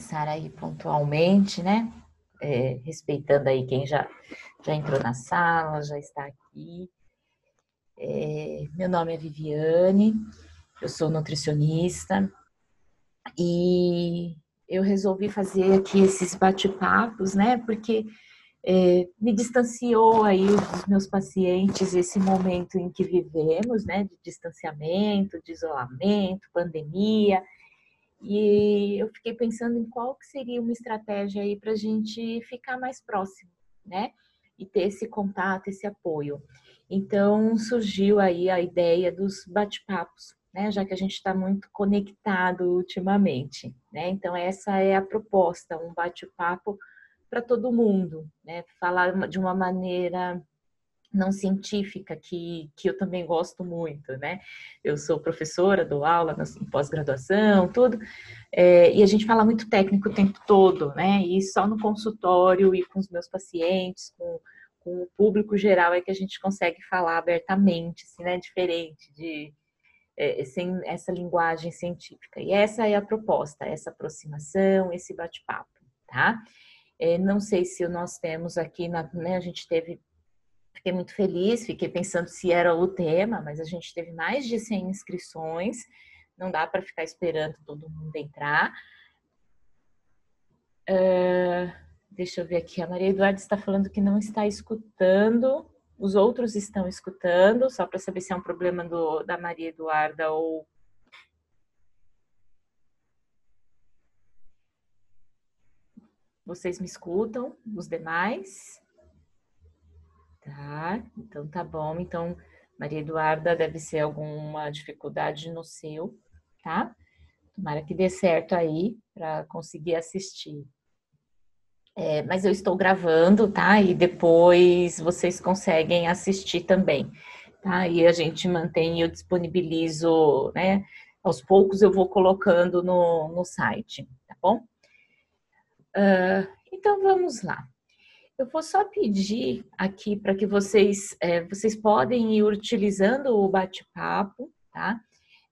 começar aí pontualmente, né? É, respeitando aí quem já, já entrou na sala, já está aqui. É, meu nome é Viviane, eu sou nutricionista e eu resolvi fazer aqui esses bate-papos, né? Porque é, me distanciou aí dos meus pacientes esse momento em que vivemos, né, de distanciamento, de isolamento, pandemia, e eu fiquei pensando em qual que seria uma estratégia aí para a gente ficar mais próximo, né, e ter esse contato, esse apoio. Então surgiu aí a ideia dos bate-papos, né, já que a gente está muito conectado ultimamente, né, então essa é a proposta, um bate-papo para todo mundo, né? Falar de uma maneira não científica, que, que eu também gosto muito, né? Eu sou professora, dou aula em pós-graduação, tudo, é, e a gente fala muito técnico o tempo todo, né? E só no consultório e com os meus pacientes, com, com o público geral, é que a gente consegue falar abertamente, assim, né? Diferente de. É, sem essa linguagem científica. E essa é a proposta, essa aproximação, esse bate-papo, tá? É, não sei se nós temos aqui, na, né, a gente teve, fiquei muito feliz, fiquei pensando se era o tema, mas a gente teve mais de 100 inscrições, não dá para ficar esperando todo mundo entrar. Uh, deixa eu ver aqui, a Maria Eduarda está falando que não está escutando, os outros estão escutando, só para saber se é um problema do, da Maria Eduarda ou Vocês me escutam? Os demais? Tá, então tá bom. Então, Maria Eduarda, deve ser alguma dificuldade no seu, tá? Tomara que dê certo aí para conseguir assistir. É, mas eu estou gravando, tá? E depois vocês conseguem assistir também, tá? E a gente mantém, eu disponibilizo, né? Aos poucos eu vou colocando no, no site, tá bom? Uh, então vamos lá. Eu vou só pedir aqui para que vocês, é, vocês podem ir utilizando o bate-papo, tá?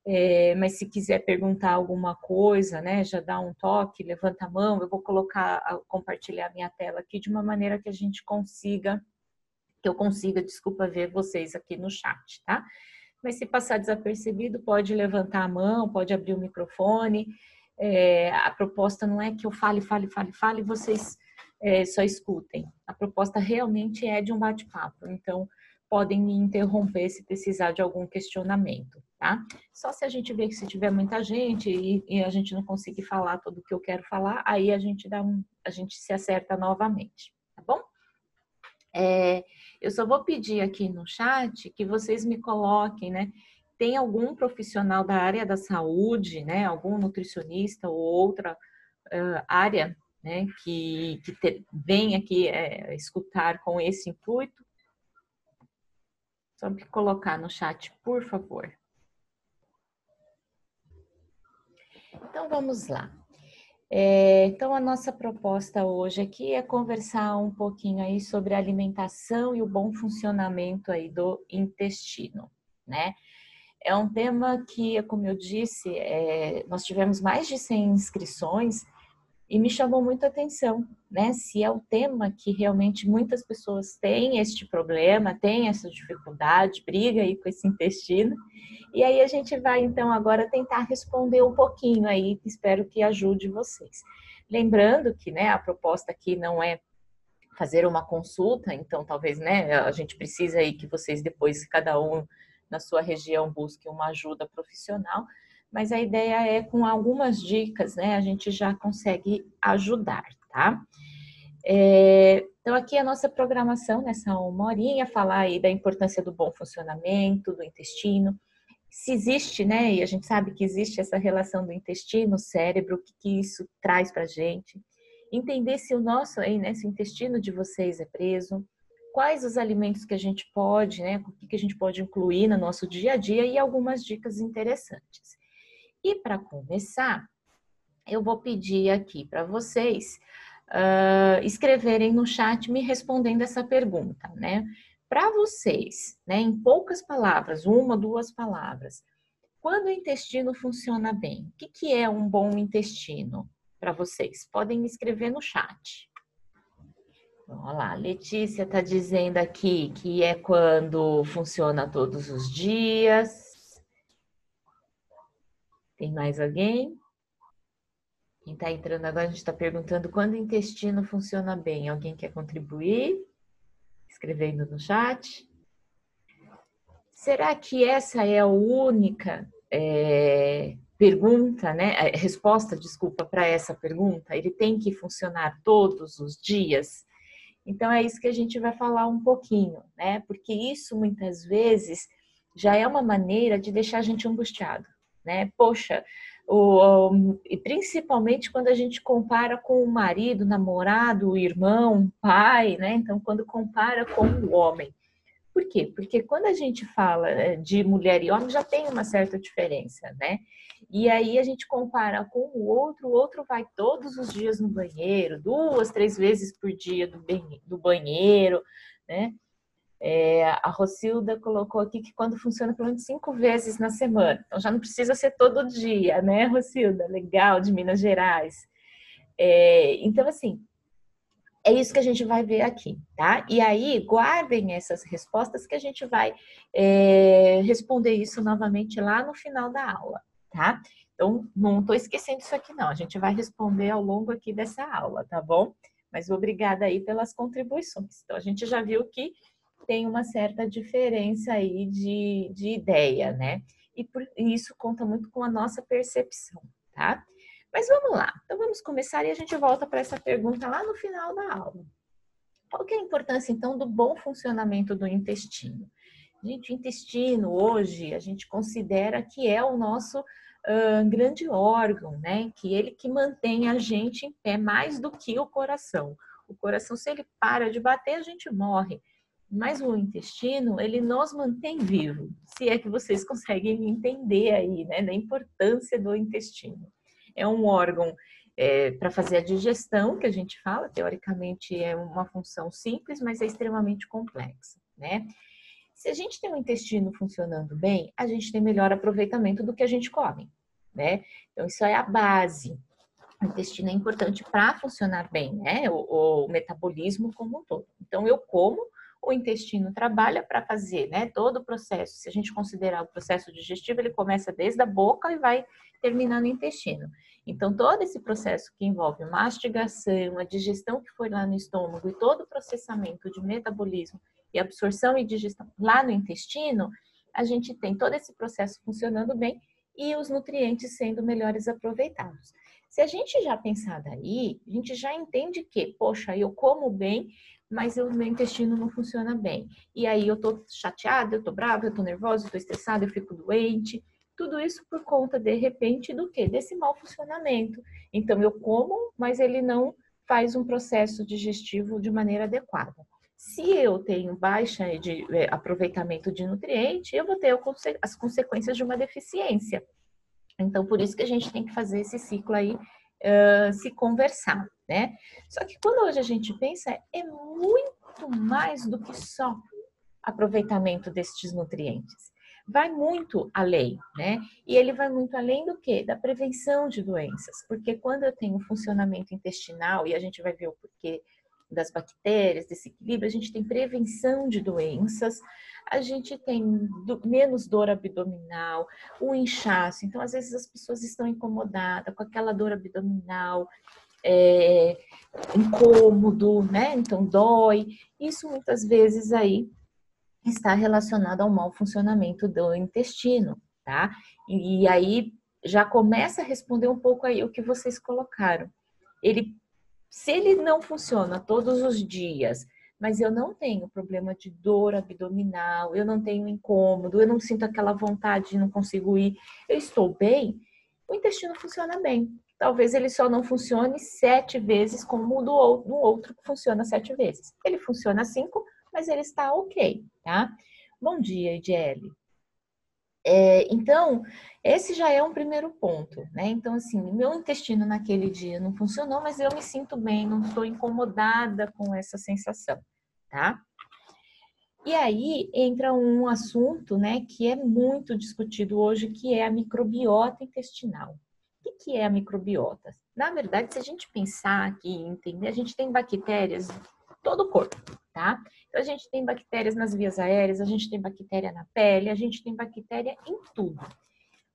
É, mas se quiser perguntar alguma coisa, né, já dá um toque, levanta a mão, eu vou colocar, compartilhar minha tela aqui de uma maneira que a gente consiga, que eu consiga, desculpa, ver vocês aqui no chat, tá? Mas se passar desapercebido, pode levantar a mão, pode abrir o microfone, é, a proposta não é que eu fale, fale, fale, fale vocês é, só escutem. A proposta realmente é de um bate-papo. Então, podem me interromper se precisar de algum questionamento, tá? Só se a gente vê que se tiver muita gente e, e a gente não conseguir falar tudo o que eu quero falar, aí a gente dá um, a gente se acerta novamente, tá bom? É, eu só vou pedir aqui no chat que vocês me coloquem, né? tem algum profissional da área da saúde, né, algum nutricionista ou outra uh, área, né, que, que te, vem aqui é, escutar com esse intuito? Só me colocar no chat, por favor. Então vamos lá. É, então a nossa proposta hoje aqui é conversar um pouquinho aí sobre a alimentação e o bom funcionamento aí do intestino, né? É um tema que, como eu disse, é, nós tivemos mais de 100 inscrições e me chamou muita atenção, né? Se é o tema que realmente muitas pessoas têm este problema, têm essa dificuldade, briga aí com esse intestino. E aí a gente vai então agora tentar responder um pouquinho aí, espero que ajude vocês. Lembrando que, né, a proposta aqui não é fazer uma consulta, então talvez, né, a gente precisa aí que vocês depois cada um na sua região busque uma ajuda profissional, mas a ideia é com algumas dicas, né, a gente já consegue ajudar, tá? É, então aqui a nossa programação nessa uma horinha, falar aí da importância do bom funcionamento do intestino, se existe, né, e a gente sabe que existe essa relação do intestino, cérebro, o que, que isso traz pra gente, entender se o nosso aí, né, se o intestino de vocês é preso, quais os alimentos que a gente pode, né, o que a gente pode incluir no nosso dia a dia e algumas dicas interessantes. E para começar, eu vou pedir aqui para vocês uh, escreverem no chat me respondendo essa pergunta, né? Para vocês, né, em poucas palavras, uma, duas palavras, quando o intestino funciona bem, o que, que é um bom intestino para vocês? Podem me escrever no chat. Então, olha lá, Letícia está dizendo aqui que é quando funciona todos os dias. Tem mais alguém? Quem está entrando agora, a gente está perguntando quando o intestino funciona bem. Alguém quer contribuir? Escrevendo no chat. Será que essa é a única é, pergunta, né? Resposta, desculpa, para essa pergunta? Ele tem que funcionar todos os dias? Então é isso que a gente vai falar um pouquinho, né? Porque isso muitas vezes já é uma maneira de deixar a gente angustiado, né? Poxa, o, o, e principalmente quando a gente compara com o marido, namorado, irmão, pai, né? Então, quando compara com o homem. Por quê? Porque quando a gente fala eh, de mulher e homem, já tem uma certa diferença, né? E aí a gente compara com o outro, o outro vai todos os dias no banheiro, duas, três vezes por dia do banheiro, né? É, a Rocilda colocou aqui que quando funciona pelo menos cinco vezes na semana. Então já não precisa ser todo dia, né, Rocilda? Legal, de Minas Gerais. É, então, assim, é isso que a gente vai ver aqui, tá? E aí, guardem essas respostas que a gente vai é, responder isso novamente lá no final da aula, tá? Então, não estou esquecendo isso aqui, não. A gente vai responder ao longo aqui dessa aula, tá bom? Mas obrigada aí pelas contribuições. Então, a gente já viu que tem uma certa diferença aí de, de ideia, né? E por isso conta muito com a nossa percepção, tá? Mas vamos lá. Então vamos começar e a gente volta para essa pergunta lá no final da aula. Qual que é a importância então do bom funcionamento do intestino? Gente, o intestino hoje a gente considera que é o nosso uh, grande órgão, né? Que ele que mantém a gente em pé mais do que o coração. O coração, se ele para de bater, a gente morre. Mas o intestino, ele nos mantém vivo. Se é que vocês conseguem entender aí, né, da importância do intestino. É um órgão é, para fazer a digestão, que a gente fala, teoricamente é uma função simples, mas é extremamente complexa, né? Se a gente tem um intestino funcionando bem, a gente tem melhor aproveitamento do que a gente come, né? Então, isso é a base. O intestino é importante para funcionar bem, né? O, o metabolismo como um todo. Então, eu como o intestino trabalha para fazer, né? Todo o processo. Se a gente considerar o processo digestivo, ele começa desde a boca e vai terminar no intestino. Então, todo esse processo que envolve mastigação, a digestão que foi lá no estômago e todo o processamento de metabolismo e absorção e digestão lá no intestino, a gente tem todo esse processo funcionando bem e os nutrientes sendo melhores aproveitados. Se a gente já pensar daí, a gente já entende que, poxa, eu como bem, mas o meu intestino não funciona bem. E aí eu tô chateada, eu tô brava, eu tô nervosa, eu tô estressada, eu fico doente. Tudo isso por conta, de repente, do quê? Desse mau funcionamento. Então eu como, mas ele não faz um processo digestivo de maneira adequada. Se eu tenho baixa de é, aproveitamento de nutriente, eu vou ter as consequências de uma deficiência. Então, por isso que a gente tem que fazer esse ciclo aí uh, se conversar, né? Só que quando hoje a gente pensa, é muito mais do que só aproveitamento destes nutrientes. Vai muito além, né? E ele vai muito além do que? Da prevenção de doenças. Porque quando eu tenho funcionamento intestinal, e a gente vai ver o porquê das bactérias, desse equilíbrio, a gente tem prevenção de doenças, a gente tem do, menos dor abdominal, o inchaço. Então, às vezes as pessoas estão incomodadas com aquela dor abdominal, é, incômodo, né? Então dói. Isso muitas vezes aí está relacionado ao mau funcionamento do intestino, tá? E, e aí já começa a responder um pouco aí o que vocês colocaram. Ele, se ele não funciona todos os dias, mas eu não tenho problema de dor abdominal, eu não tenho incômodo, eu não sinto aquela vontade de não consigo ir, eu estou bem, o intestino funciona bem. Talvez ele só não funcione sete vezes como o do outro que funciona sete vezes. Ele funciona cinco, mas ele está ok, tá? Bom dia, Ediele. É, então, esse já é um primeiro ponto, né? Então, assim, meu intestino naquele dia não funcionou, mas eu me sinto bem, não estou incomodada com essa sensação, tá? E aí entra um assunto, né, que é muito discutido hoje, que é a microbiota intestinal. O que é a microbiota? Na verdade, se a gente pensar aqui, entender, a gente tem bactérias em todo o corpo, tá? Então, a gente tem bactérias nas vias aéreas, a gente tem bactéria na pele, a gente tem bactéria em tudo.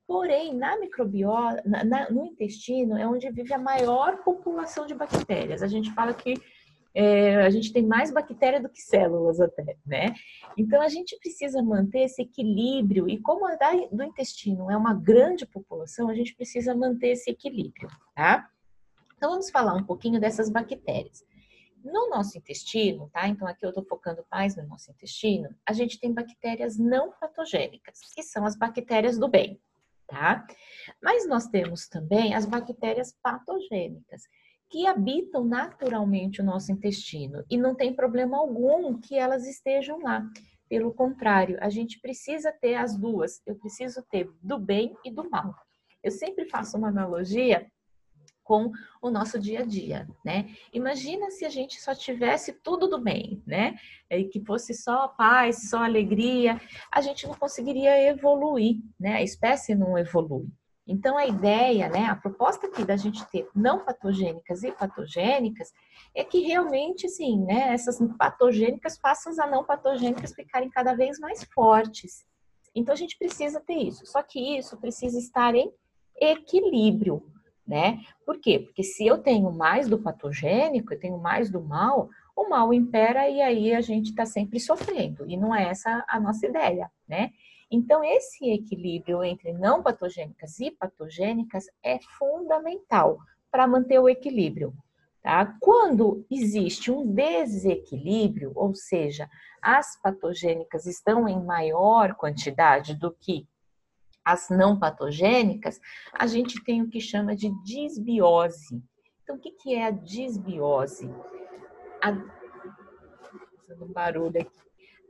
Porém, na microbiota, na, na, no intestino, é onde vive a maior população de bactérias. A gente fala que é, a gente tem mais bactéria do que células até, né? Então a gente precisa manter esse equilíbrio e como a do intestino é uma grande população, a gente precisa manter esse equilíbrio, tá? Então vamos falar um pouquinho dessas bactérias. No nosso intestino, tá? Então aqui eu estou focando mais no nosso intestino. A gente tem bactérias não patogênicas, que são as bactérias do bem, tá? Mas nós temos também as bactérias patogênicas, que habitam naturalmente o nosso intestino e não tem problema algum que elas estejam lá. Pelo contrário, a gente precisa ter as duas. Eu preciso ter do bem e do mal. Eu sempre faço uma analogia com o nosso dia a dia, né? Imagina se a gente só tivesse tudo do bem, né? E que fosse só paz, só alegria, a gente não conseguiria evoluir, né? A espécie não evolui. Então a ideia, né, a proposta aqui da gente ter não patogênicas e patogênicas é que realmente, sim, né, essas patogênicas façam as não patogênicas ficarem cada vez mais fortes. Então a gente precisa ter isso. Só que isso precisa estar em equilíbrio né? Por quê? Porque se eu tenho mais do patogênico, eu tenho mais do mal, o mal impera e aí a gente está sempre sofrendo. E não é essa a nossa ideia, né? Então, esse equilíbrio entre não patogênicas e patogênicas é fundamental para manter o equilíbrio. Tá? Quando existe um desequilíbrio, ou seja, as patogênicas estão em maior quantidade do que as não patogênicas, a gente tem o que chama de disbiose. Então, o que, é a disbiose? A... Um barulho aqui.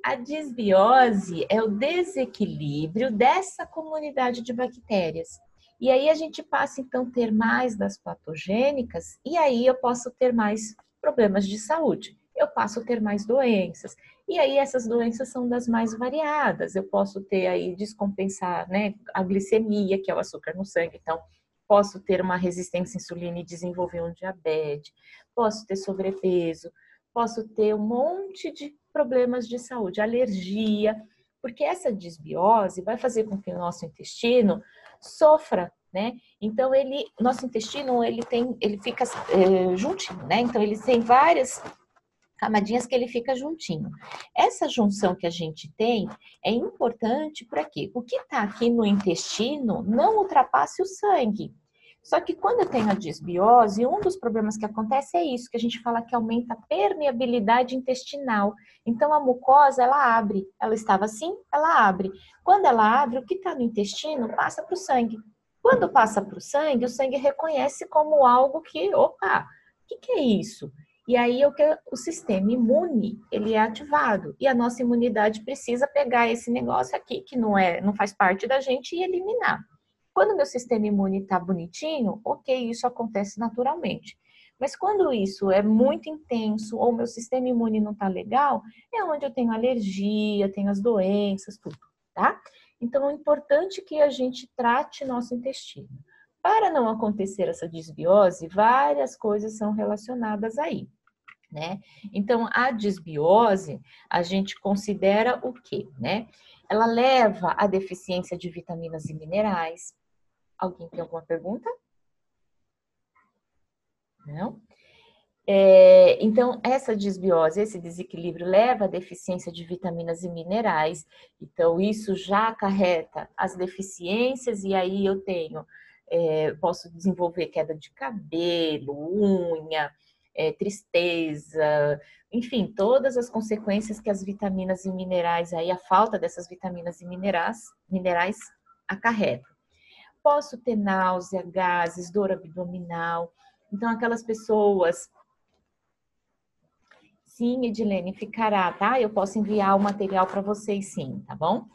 A disbiose é o desequilíbrio dessa comunidade de bactérias. E aí a gente passa então a ter mais das patogênicas e aí eu posso ter mais problemas de saúde. Eu passo a ter mais doenças. E aí essas doenças são das mais variadas. Eu posso ter aí descompensar, né, a glicemia, que é o açúcar no sangue, então posso ter uma resistência à insulina e desenvolver um diabetes, posso ter sobrepeso, posso ter um monte de problemas de saúde, alergia, porque essa disbiose vai fazer com que o nosso intestino sofra, né? Então ele, nosso intestino, ele tem, ele fica é, juntinho, né? Então ele tem várias camadinhas que ele fica juntinho. Essa junção que a gente tem é importante para quê? O que está aqui no intestino não ultrapasse o sangue. Só que quando eu tenho a disbiose, um dos problemas que acontece é isso, que a gente fala que aumenta a permeabilidade intestinal. Então a mucosa, ela abre. Ela estava assim, ela abre. Quando ela abre, o que está no intestino passa para o sangue. Quando passa para o sangue, o sangue reconhece como algo que, opa, o que, que é isso? E aí o que o sistema imune ele é ativado e a nossa imunidade precisa pegar esse negócio aqui que não é, não faz parte da gente e eliminar. Quando meu sistema imune está bonitinho, ok, isso acontece naturalmente. Mas quando isso é muito intenso ou meu sistema imune não está legal, é onde eu tenho alergia, tenho as doenças, tudo, tá? Então é importante que a gente trate nosso intestino. Para não acontecer essa disbiose, várias coisas são relacionadas aí. Né? Então, a disbiose, a gente considera o quê? Né? Ela leva à deficiência de vitaminas e minerais. Alguém tem alguma pergunta? Não? É, então, essa disbiose, esse desequilíbrio leva à deficiência de vitaminas e minerais. Então, isso já acarreta as deficiências, e aí eu tenho é, posso desenvolver queda de cabelo, unha, é, tristeza, enfim, todas as consequências que as vitaminas e minerais, aí a falta dessas vitaminas e minerais, minerais acarreta. Posso ter náusea, gases, dor abdominal. Então, aquelas pessoas. Sim, Edilene, ficará, tá? Eu posso enviar o material para vocês, sim, tá bom?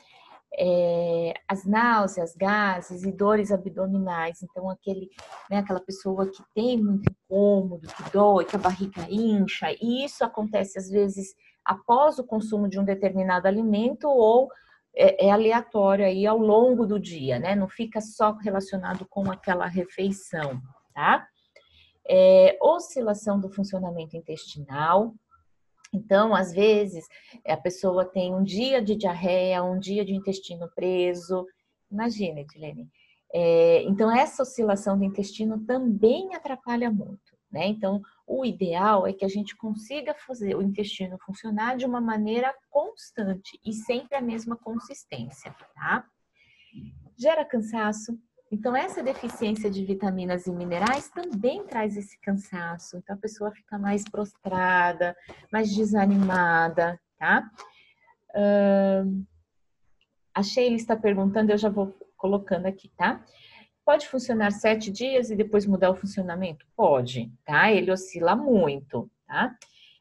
É, as náuseas, gases e dores abdominais. Então, aquele, né, aquela pessoa que tem muito incômodo, que dói, que a barriga incha, e isso acontece às vezes após o consumo de um determinado alimento ou é, é, aleatório aí ao longo do dia, né? Não fica só relacionado com aquela refeição, tá? É, oscilação do funcionamento intestinal. Então, às vezes, a pessoa tem um dia de diarreia, um dia de intestino preso. Imagina, Edilene. É, então, essa oscilação do intestino também atrapalha muito, né? Então, o ideal é que a gente consiga fazer o intestino funcionar de uma maneira constante e sempre a mesma consistência, tá? Gera cansaço. Então, essa deficiência de vitaminas e minerais também traz esse cansaço. Então, a pessoa fica mais prostrada, mais desanimada, tá? Uh, a Sheila está perguntando, eu já vou colocando aqui, tá? Pode funcionar sete dias e depois mudar o funcionamento? Pode, tá? Ele oscila muito, tá?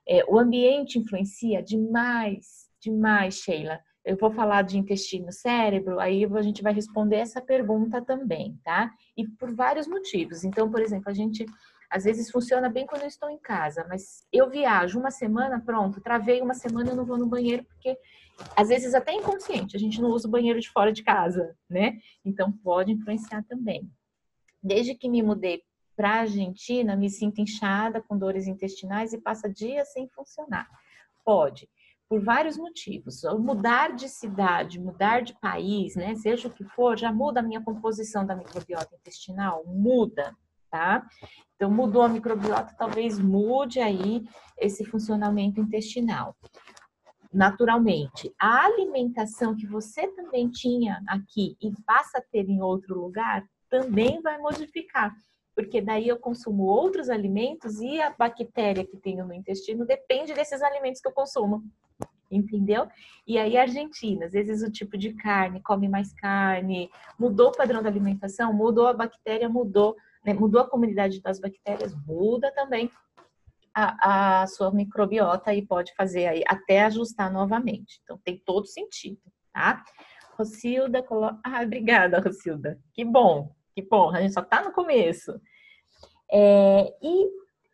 É, o ambiente influencia demais, demais, Sheila. Eu vou falar de intestino, cérebro, aí a gente vai responder essa pergunta também, tá? E por vários motivos. Então, por exemplo, a gente às vezes funciona bem quando eu estou em casa, mas eu viajo uma semana, pronto, travei uma semana, eu não vou no banheiro porque às vezes até inconsciente, a gente não usa o banheiro de fora de casa, né? Então pode influenciar também. Desde que me mudei para a Argentina, me sinto inchada, com dores intestinais e passa dias sem funcionar. Pode, por vários motivos. Mudar de cidade, mudar de país, né? Seja o que for, já muda a minha composição da microbiota intestinal, muda, tá? Então, mudou a microbiota, talvez mude aí esse funcionamento intestinal naturalmente. A alimentação que você também tinha aqui e passa a ter em outro lugar também vai modificar, porque daí eu consumo outros alimentos e a bactéria que tenho no intestino depende desses alimentos que eu consumo. Entendeu? E aí, Argentina, às vezes o tipo de carne, come mais carne, mudou o padrão da alimentação, mudou a bactéria, mudou, né? mudou a comunidade das bactérias, muda também a, a sua microbiota e pode fazer aí até ajustar novamente. Então tem todo sentido, tá? Rocilda coloca. Ah, obrigada, Rocilda. Que bom, que bom. A gente só tá no começo. É, e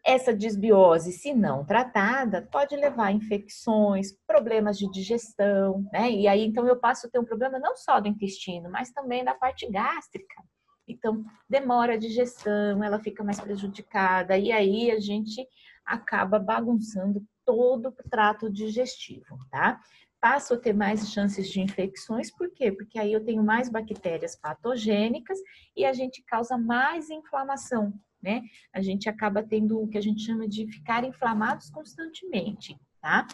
essa desbiose, se não tratada, pode levar a infecções, problemas de digestão, né? E aí, então, eu passo a ter um problema não só do intestino, mas também da parte gástrica. Então, demora a digestão, ela fica mais prejudicada, e aí a gente acaba bagunçando todo o trato digestivo, tá? Passo a ter mais chances de infecções, por quê? Porque aí eu tenho mais bactérias patogênicas e a gente causa mais inflamação, né? A gente acaba tendo o que a gente chama de ficar inflamados constantemente, tá?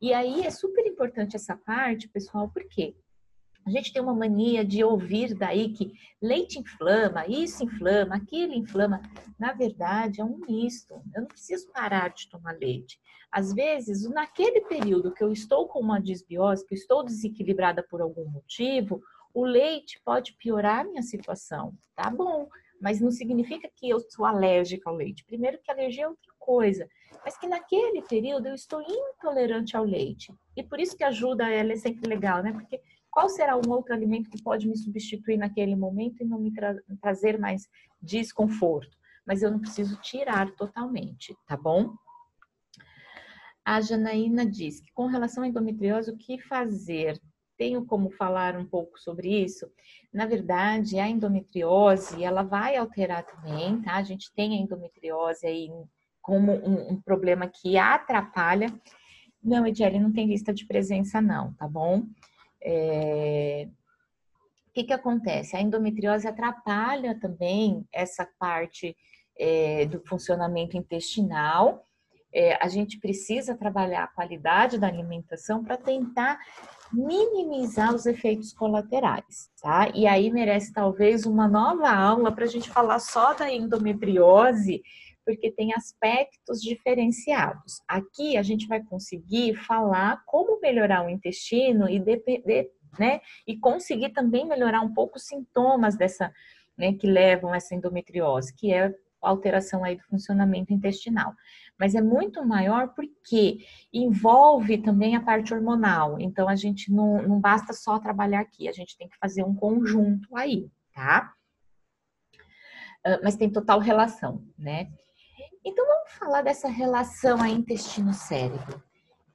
E aí é super importante essa parte, pessoal, por quê? A gente tem uma mania de ouvir daí que leite inflama, isso inflama, aquilo inflama. Na verdade, é um misto. Eu não preciso parar de tomar leite. Às vezes, naquele período que eu estou com uma disbiose, que eu estou desequilibrada por algum motivo, o leite pode piorar a minha situação. Tá bom, mas não significa que eu sou alérgica ao leite. Primeiro que alergia é outra coisa, mas que naquele período eu estou intolerante ao leite. E por isso que ajuda ela é sempre legal, né? Porque qual será um outro alimento que pode me substituir naquele momento e não me tra trazer mais desconforto? Mas eu não preciso tirar totalmente, tá bom? A Janaína diz que com relação à endometriose, o que fazer? Tenho como falar um pouco sobre isso? Na verdade, a endometriose, ela vai alterar também, tá? A gente tem a endometriose aí como um, um problema que atrapalha. Não, Ediele, não tem lista de presença não, tá bom? É... O que, que acontece? A endometriose atrapalha também essa parte é, do funcionamento intestinal. É, a gente precisa trabalhar a qualidade da alimentação para tentar minimizar os efeitos colaterais, tá? E aí merece talvez uma nova aula para a gente falar só da endometriose, porque tem aspectos diferenciados. Aqui a gente vai conseguir falar como melhorar o intestino e depender, né? E conseguir também melhorar um pouco os sintomas dessa, né, que levam essa endometriose, que é alteração aí do funcionamento intestinal. Mas é muito maior porque envolve também a parte hormonal. Então a gente não, não basta só trabalhar aqui, a gente tem que fazer um conjunto aí, tá? Uh, mas tem total relação, né? Então vamos falar dessa relação aí intestino-cérebro.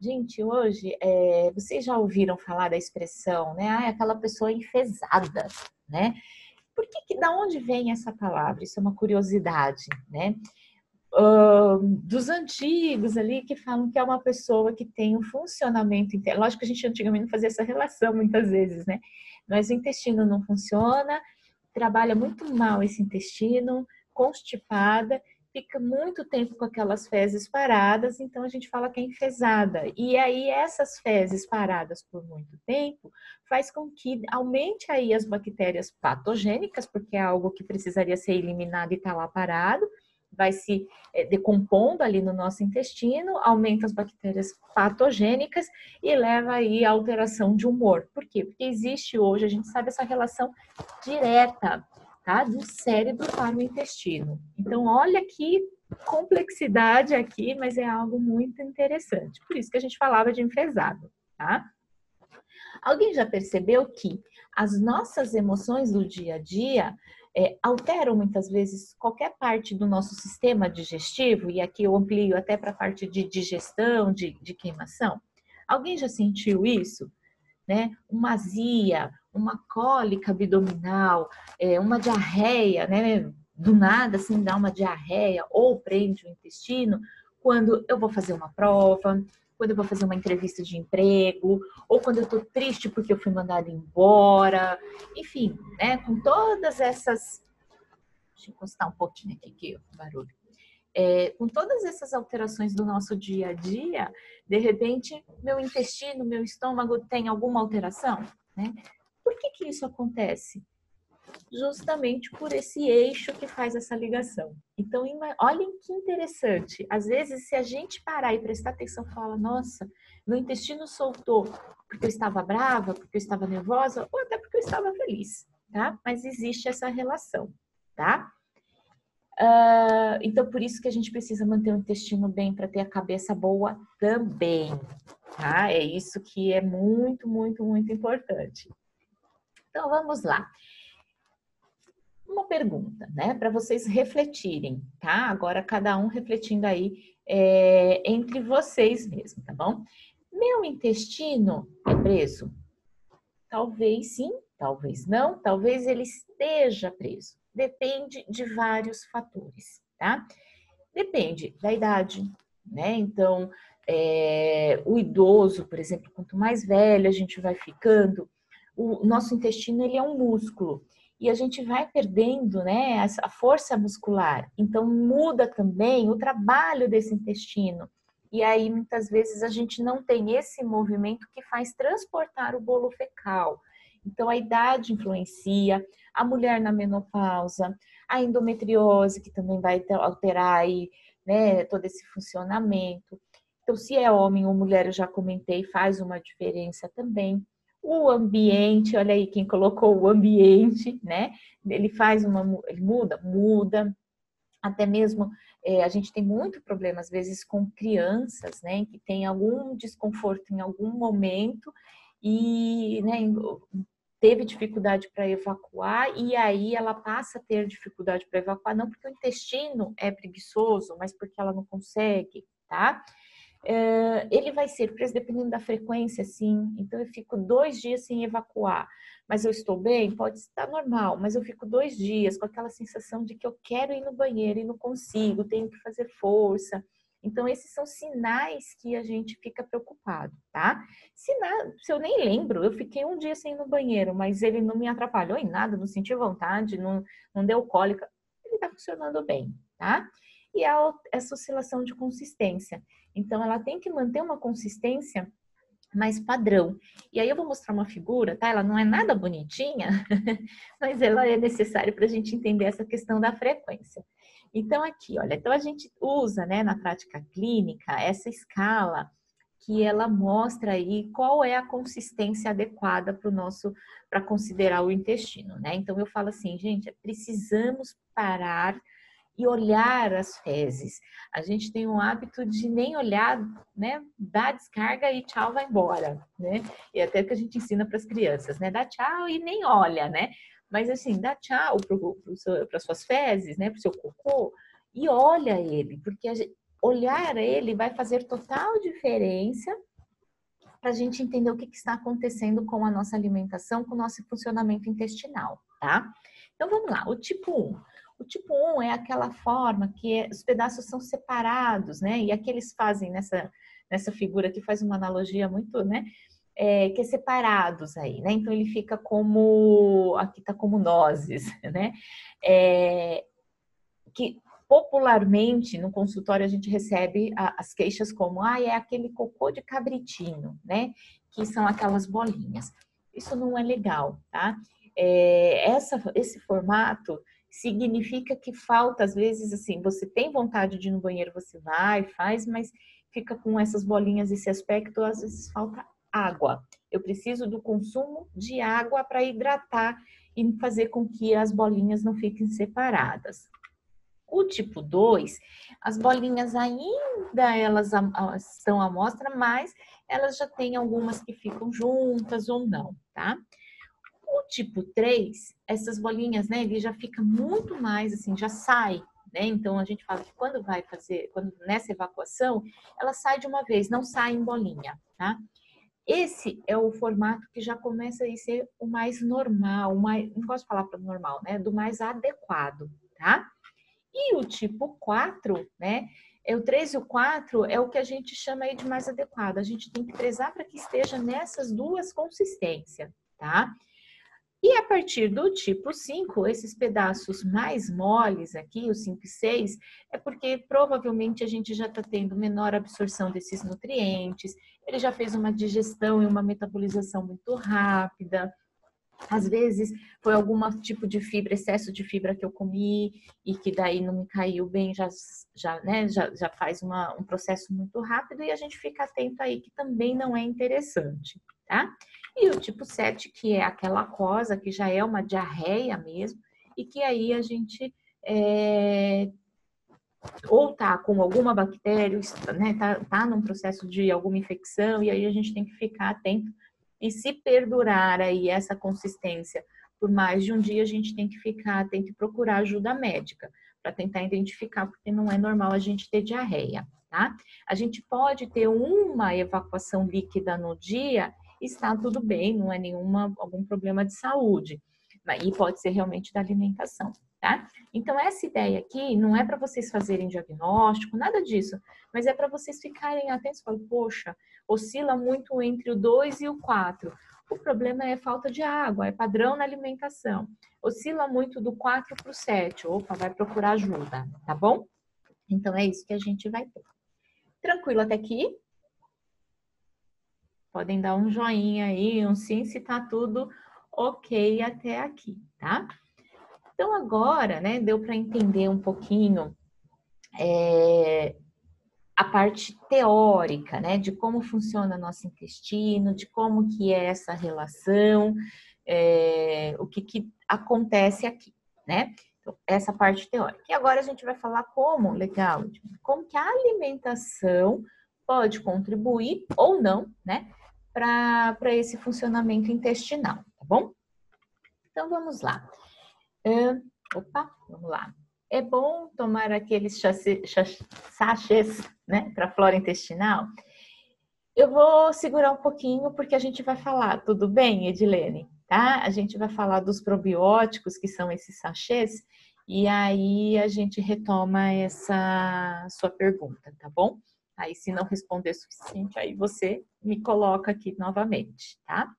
Gente, hoje, é, vocês já ouviram falar da expressão, né? Ah, aquela pessoa enfesada, né? Por que, que da onde vem essa palavra? Isso é uma curiosidade, né? Uh, dos antigos ali que falam que é uma pessoa que tem um funcionamento interno. Lógico que a gente antigamente não fazia essa relação muitas vezes, né? Mas o intestino não funciona, trabalha muito mal esse intestino, constipada, fica muito tempo com aquelas fezes paradas, então a gente fala que é enfesada. E aí essas fezes paradas por muito tempo faz com que aumente aí as bactérias patogênicas, porque é algo que precisaria ser eliminado e está lá parado, vai se é, decompondo ali no nosso intestino, aumenta as bactérias patogênicas e leva aí a alteração de humor. Por quê? Porque existe hoje, a gente sabe essa relação direta tá? Do cérebro para o intestino. Então, olha que complexidade aqui, mas é algo muito interessante. Por isso que a gente falava de enfesado, tá? Alguém já percebeu que as nossas emoções do dia a dia é, alteram muitas vezes qualquer parte do nosso sistema digestivo, e aqui eu amplio até para a parte de digestão, de, de queimação? Alguém já sentiu isso? Né? Uma azia, uma cólica abdominal, é, uma diarreia, né? Do nada, assim, dá uma diarreia ou prende o intestino, quando eu vou fazer uma prova, quando eu vou fazer uma entrevista de emprego, ou quando eu tô triste porque eu fui mandada embora, enfim, né? Com todas essas. Deixa eu encostar um pouquinho aqui, que barulho. É, com todas essas alterações do nosso dia a dia, de repente, meu intestino, meu estômago tem alguma alteração, né? Por que, que isso acontece? Justamente por esse eixo que faz essa ligação. Então, olhem que interessante. Às vezes, se a gente parar e prestar atenção, fala: nossa, meu intestino soltou porque eu estava brava, porque eu estava nervosa, ou até porque eu estava feliz, tá? Mas existe essa relação, tá? Uh, então, por isso que a gente precisa manter o intestino bem para ter a cabeça boa também, tá? É isso que é muito, muito, muito importante. Então vamos lá. Uma pergunta, né, para vocês refletirem, tá? Agora cada um refletindo aí é, entre vocês mesmo, tá bom? Meu intestino é preso? Talvez sim, talvez não, talvez ele esteja preso. Depende de vários fatores, tá? Depende da idade, né? Então, é, o idoso, por exemplo, quanto mais velho a gente vai ficando, o nosso intestino ele é um músculo e a gente vai perdendo né, a força muscular. Então muda também o trabalho desse intestino. E aí muitas vezes a gente não tem esse movimento que faz transportar o bolo fecal. Então a idade influencia, a mulher na menopausa, a endometriose que também vai alterar aí, né, todo esse funcionamento. Então se é homem ou mulher, eu já comentei, faz uma diferença também o ambiente, olha aí quem colocou o ambiente, né? Ele faz uma, ele muda, muda. Até mesmo é, a gente tem muito problema às vezes com crianças, né? Que tem algum desconforto em algum momento e, né? Teve dificuldade para evacuar e aí ela passa a ter dificuldade para evacuar, não porque o intestino é preguiçoso, mas porque ela não consegue, tá? Uh, ele vai ser preso dependendo da frequência, sim. Então, eu fico dois dias sem evacuar, mas eu estou bem? Pode estar normal, mas eu fico dois dias com aquela sensação de que eu quero ir no banheiro e não consigo, tenho que fazer força. Então, esses são sinais que a gente fica preocupado, tá? Se, na, se eu nem lembro, eu fiquei um dia sem ir no banheiro, mas ele não me atrapalhou em nada, não senti vontade, não, não deu cólica, ele tá funcionando bem, tá? E a, essa oscilação de consistência. Então, ela tem que manter uma consistência mais padrão. E aí eu vou mostrar uma figura, tá? Ela não é nada bonitinha, mas ela é necessária para a gente entender essa questão da frequência. Então, aqui, olha, então a gente usa, né, na prática clínica, essa escala que ela mostra aí qual é a consistência adequada para o nosso, para considerar o intestino, né? Então eu falo assim, gente, precisamos parar e olhar as fezes. A gente tem um hábito de nem olhar, né? Dá descarga e tchau, vai embora, né? E até que a gente ensina para as crianças, né? Dá tchau e nem olha, né? Mas assim, dá tchau para as suas fezes, né? Para o seu cocô e olha ele, porque gente, olhar ele vai fazer total diferença para a gente entender o que, que, está acontecendo com a nossa alimentação, com o nosso funcionamento intestinal, tá? Então vamos lá, o tipo 1. O tipo 1 é aquela forma que é, os pedaços são separados, né? E aqui eles fazem nessa, nessa figura que faz uma analogia muito, né? É, que é separados aí, né? Então ele fica como aqui tá como nozes, né? É, que popularmente no consultório a gente recebe as queixas como ah, é aquele cocô de cabritinho, né? Que são aquelas bolinhas. Isso não é legal, tá? É, essa, esse formato significa que falta, às vezes, assim, você tem vontade de ir no banheiro, você vai, faz, mas fica com essas bolinhas, esse aspecto, às vezes falta água. Eu preciso do consumo de água para hidratar e fazer com que as bolinhas não fiquem separadas. O tipo 2, as bolinhas ainda elas estão à mostra, mas elas já têm algumas que ficam juntas ou não, tá? O tipo 3, essas bolinhas, né, ele já fica muito mais assim, já sai, né? Então a gente fala que quando vai fazer, quando nessa evacuação, ela sai de uma vez, não sai em bolinha, tá? Esse é o formato que já começa a ser o mais normal, o mais, não de falar para normal, né? Do mais adequado, tá? E o tipo 4, né? É o 3 e o 4 é o que a gente chama aí de mais adequado. A gente tem que prezar para que esteja nessas duas consistências, tá? E a partir do tipo 5, esses pedaços mais moles aqui, os 5 e 6, é porque provavelmente a gente já está tendo menor absorção desses nutrientes, ele já fez uma digestão e uma metabolização muito rápida, às vezes foi algum tipo de fibra, excesso de fibra que eu comi e que daí não me caiu bem, já, já, né, já, já faz uma, um processo muito rápido e a gente fica atento aí que também não é interessante, tá? E o tipo 7, que é aquela cosa que já é uma diarreia mesmo e que aí a gente é, ou tá com alguma bactéria, né, tá, tá num processo de alguma infecção e aí a gente tem que ficar atento e se perdurar aí essa consistência por mais de um dia, a gente tem que ficar, tem que procurar ajuda médica para tentar identificar, porque não é normal a gente ter diarreia, tá? A gente pode ter uma evacuação líquida no dia, está tudo bem, não é nenhuma algum problema de saúde. E pode ser realmente da alimentação, tá? Então, essa ideia aqui não é para vocês fazerem diagnóstico, nada disso, mas é para vocês ficarem atentos, falar, poxa, oscila muito entre o 2 e o 4. O problema é falta de água, é padrão na alimentação. Oscila muito do 4 para o 7. Opa, vai procurar ajuda, tá bom? Então é isso que a gente vai ter. Tranquilo até aqui? Podem dar um joinha aí, um sim, se tá tudo ok até aqui, tá? Então agora, né, deu para entender um pouquinho é, a parte teórica, né, de como funciona nosso intestino, de como que é essa relação, é, o que, que acontece aqui, né? Então, essa parte teórica. E agora a gente vai falar como, legal, como que a alimentação pode contribuir ou não, né, para esse funcionamento intestinal, tá bom? Então vamos lá. Uh, opa, vamos lá. É bom tomar aqueles sachês né, para flora intestinal? Eu vou segurar um pouquinho porque a gente vai falar, tudo bem, Edilene? Tá? A gente vai falar dos probióticos, que são esses sachês, e aí a gente retoma essa sua pergunta, tá bom? Aí, se não responder o suficiente, aí você me coloca aqui novamente, tá?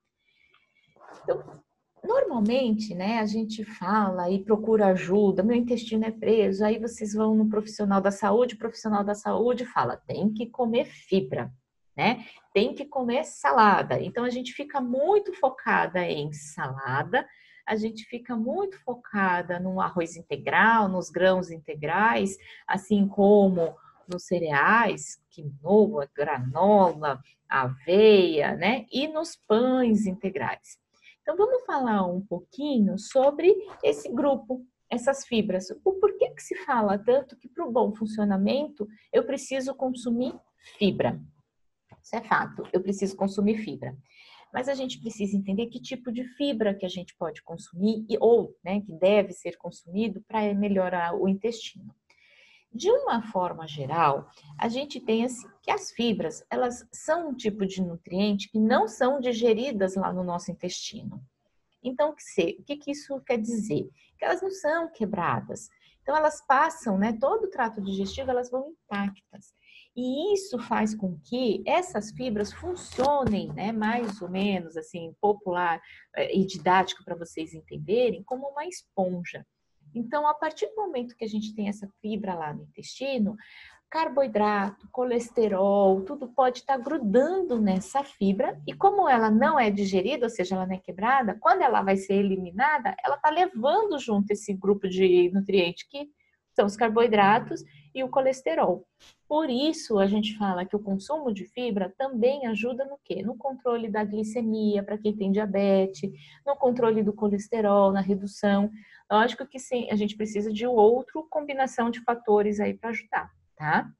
Então, Normalmente, né, a gente fala e procura ajuda, meu intestino é preso, aí vocês vão no profissional da saúde, o profissional da saúde fala, tem que comer fibra, né? Tem que comer salada. Então a gente fica muito focada em salada, a gente fica muito focada no arroz integral, nos grãos integrais, assim como nos cereais, quinoa, granola, aveia, né? E nos pães integrais. Então, vamos falar um pouquinho sobre esse grupo, essas fibras. O porquê que se fala tanto que para o bom funcionamento eu preciso consumir fibra? Isso é fato, eu preciso consumir fibra. Mas a gente precisa entender que tipo de fibra que a gente pode consumir ou né, que deve ser consumido para melhorar o intestino. De uma forma geral, a gente tem assim, que as fibras, elas são um tipo de nutriente que não são digeridas lá no nosso intestino. Então, o que, que isso quer dizer? Que elas não são quebradas. Então, elas passam, né? Todo o trato digestivo, elas vão intactas. E isso faz com que essas fibras funcionem, né, mais ou menos assim, popular eh, e didático para vocês entenderem, como uma esponja. Então, a partir do momento que a gente tem essa fibra lá no intestino, carboidrato, colesterol, tudo pode estar tá grudando nessa fibra e como ela não é digerida, ou seja, ela não é quebrada, quando ela vai ser eliminada, ela está levando junto esse grupo de nutrientes que são os carboidratos e o colesterol. Por isso, a gente fala que o consumo de fibra também ajuda no quê? No controle da glicemia, para quem tem diabetes, no controle do colesterol, na redução. Lógico que sim, a gente precisa de outra combinação de fatores aí para ajudar, tá?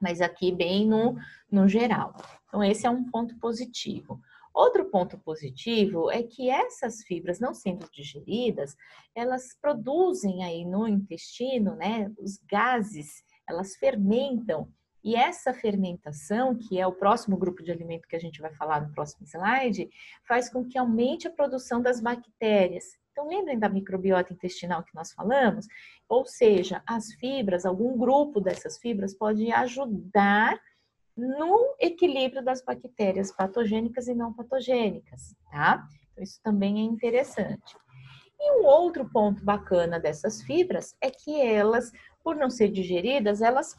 Mas aqui bem no, no geral. Então, esse é um ponto positivo. Outro ponto positivo é que essas fibras não sendo digeridas, elas produzem aí no intestino, né, os gases, elas fermentam. E essa fermentação, que é o próximo grupo de alimento que a gente vai falar no próximo slide, faz com que aumente a produção das bactérias. Então, lembrem da microbiota intestinal que nós falamos? Ou seja, as fibras, algum grupo dessas fibras pode ajudar no equilíbrio das bactérias patogênicas e não patogênicas, tá? Então, isso também é interessante. E um outro ponto bacana dessas fibras é que elas, por não ser digeridas, elas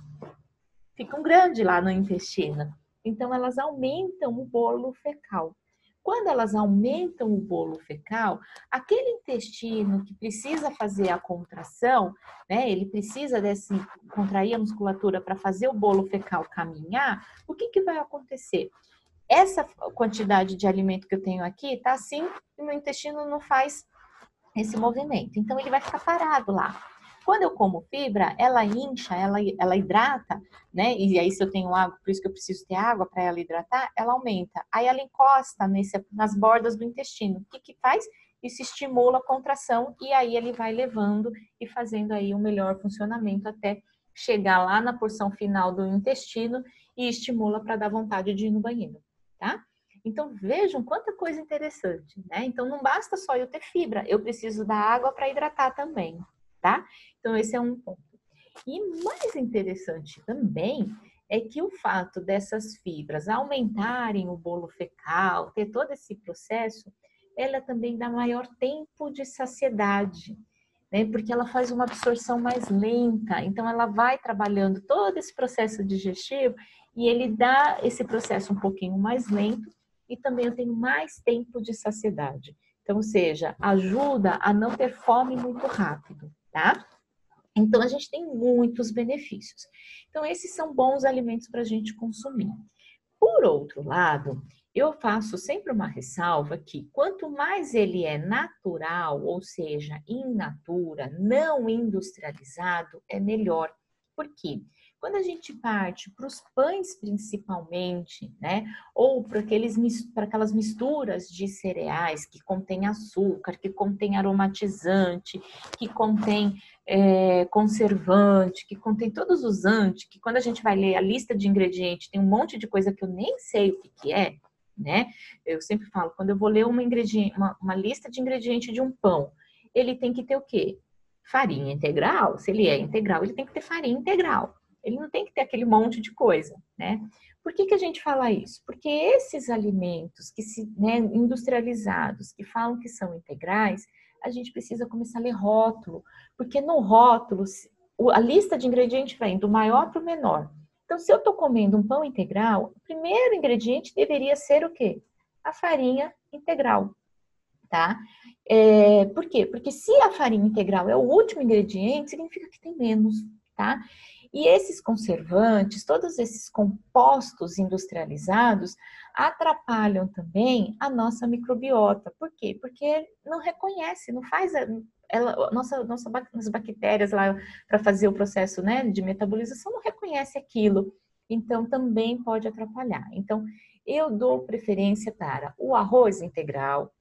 ficam grandes lá no intestino. Então, elas aumentam o bolo fecal. Quando elas aumentam o bolo fecal, aquele intestino que precisa fazer a contração, né, ele precisa desse, contrair a musculatura para fazer o bolo fecal caminhar, o que, que vai acontecer? Essa quantidade de alimento que eu tenho aqui tá assim e meu intestino não faz esse movimento. Então ele vai ficar parado lá. Quando eu como fibra, ela incha, ela, ela hidrata, né? E aí, se eu tenho água, por isso que eu preciso ter água para ela hidratar, ela aumenta. Aí ela encosta nesse, nas bordas do intestino. O que, que faz? Isso estimula a contração e aí ele vai levando e fazendo aí um melhor funcionamento até chegar lá na porção final do intestino e estimula para dar vontade de ir no banheiro, tá? Então vejam quanta coisa interessante, né? Então não basta só eu ter fibra, eu preciso da água para hidratar também, tá? Então, esse é um ponto. E mais interessante também é que o fato dessas fibras aumentarem o bolo fecal, ter todo esse processo, ela também dá maior tempo de saciedade, né? Porque ela faz uma absorção mais lenta, então ela vai trabalhando todo esse processo digestivo e ele dá esse processo um pouquinho mais lento e também eu tenho mais tempo de saciedade. Então, ou seja, ajuda a não ter fome muito rápido tá? Então, a gente tem muitos benefícios. Então, esses são bons alimentos para a gente consumir. Por outro lado, eu faço sempre uma ressalva que quanto mais ele é natural, ou seja, in natura, não industrializado, é melhor. Por quê? Quando a gente parte para os pães principalmente, né, ou para aquelas misturas de cereais que contém açúcar, que contém aromatizante, que contém é, conservante, que contém todos os anti, que quando a gente vai ler a lista de ingredientes tem um monte de coisa que eu nem sei o que, que é, né? Eu sempre falo, quando eu vou ler uma, uma, uma lista de ingredientes de um pão, ele tem que ter o quê? Farinha integral. Se ele é integral, ele tem que ter farinha integral. Ele não tem que ter aquele monte de coisa, né? Por que, que a gente fala isso? Porque esses alimentos que se né, industrializados, que falam que são integrais, a gente precisa começar a ler rótulo, porque no rótulo a lista de ingredientes vem do maior para o menor. Então, se eu estou comendo um pão integral, o primeiro ingrediente deveria ser o quê? A farinha integral, tá? É, por quê? Porque se a farinha integral é o último ingrediente, significa que tem menos, tá? E esses conservantes, todos esses compostos industrializados, atrapalham também a nossa microbiota. Por quê? Porque não reconhece, não faz ela, nossa, nossa, nossas bactérias lá para fazer o processo né, de metabolização não reconhece aquilo. Então também pode atrapalhar. Então eu dou preferência para o arroz integral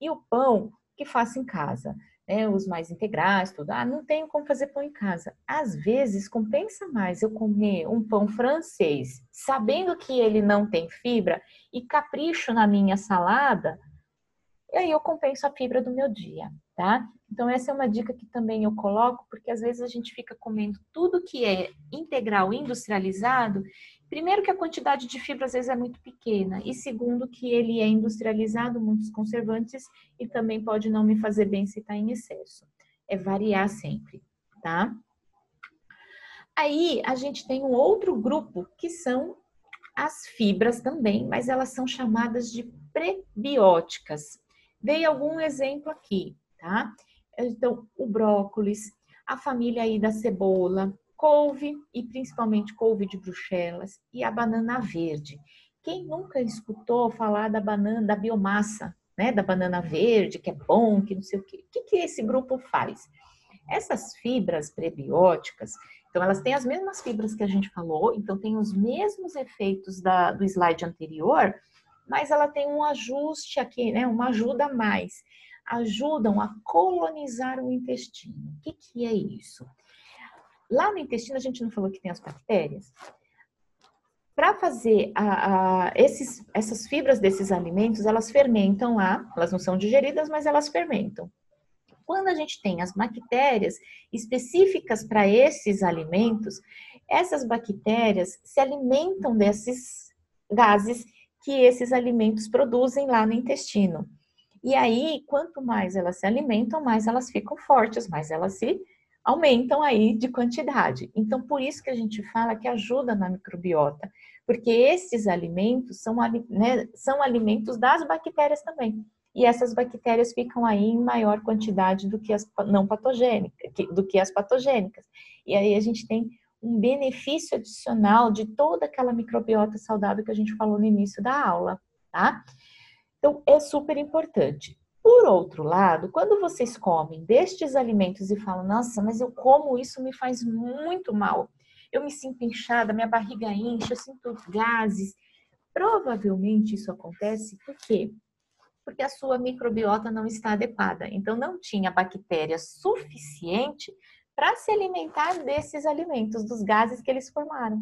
e o pão que faça em casa. Né, os mais integrais, tudo. Ah, não tenho como fazer pão em casa. Às vezes compensa mais eu comer um pão francês, sabendo que ele não tem fibra e capricho na minha salada, e aí eu compenso a fibra do meu dia, tá? Então essa é uma dica que também eu coloco, porque às vezes a gente fica comendo tudo que é integral, industrializado, Primeiro que a quantidade de fibra às vezes é muito pequena e segundo que ele é industrializado, muitos conservantes e também pode não me fazer bem se está em excesso. É variar sempre, tá? Aí a gente tem um outro grupo que são as fibras também, mas elas são chamadas de prebióticas. Dei algum exemplo aqui, tá? Então, o brócolis, a família aí da cebola, couve e principalmente couve de Bruxelas e a banana verde. Quem nunca escutou falar da banana, da biomassa, né, da banana verde, que é bom, que não sei o quê. O que, que esse grupo faz? Essas fibras prebióticas, então elas têm as mesmas fibras que a gente falou, então tem os mesmos efeitos da, do slide anterior, mas ela tem um ajuste aqui, né, uma ajuda a mais. Ajudam a colonizar o intestino. O que, que é isso? Lá no intestino, a gente não falou que tem as bactérias? Para fazer a, a, esses, essas fibras desses alimentos, elas fermentam lá, elas não são digeridas, mas elas fermentam. Quando a gente tem as bactérias específicas para esses alimentos, essas bactérias se alimentam desses gases que esses alimentos produzem lá no intestino. E aí, quanto mais elas se alimentam, mais elas ficam fortes, mais elas se aumentam aí de quantidade. Então, por isso que a gente fala que ajuda na microbiota, porque esses alimentos são, né, são alimentos das bactérias também. E essas bactérias ficam aí em maior quantidade do que as não patogênicas, do que as patogênicas. E aí a gente tem um benefício adicional de toda aquela microbiota saudável que a gente falou no início da aula, tá? Então, é super importante. Por outro lado, quando vocês comem destes alimentos e falam, nossa, mas eu como isso me faz muito mal, eu me sinto inchada, minha barriga enche, eu sinto gases. Provavelmente isso acontece por quê? Porque a sua microbiota não está adequada. Então, não tinha bactéria suficiente para se alimentar desses alimentos, dos gases que eles formaram.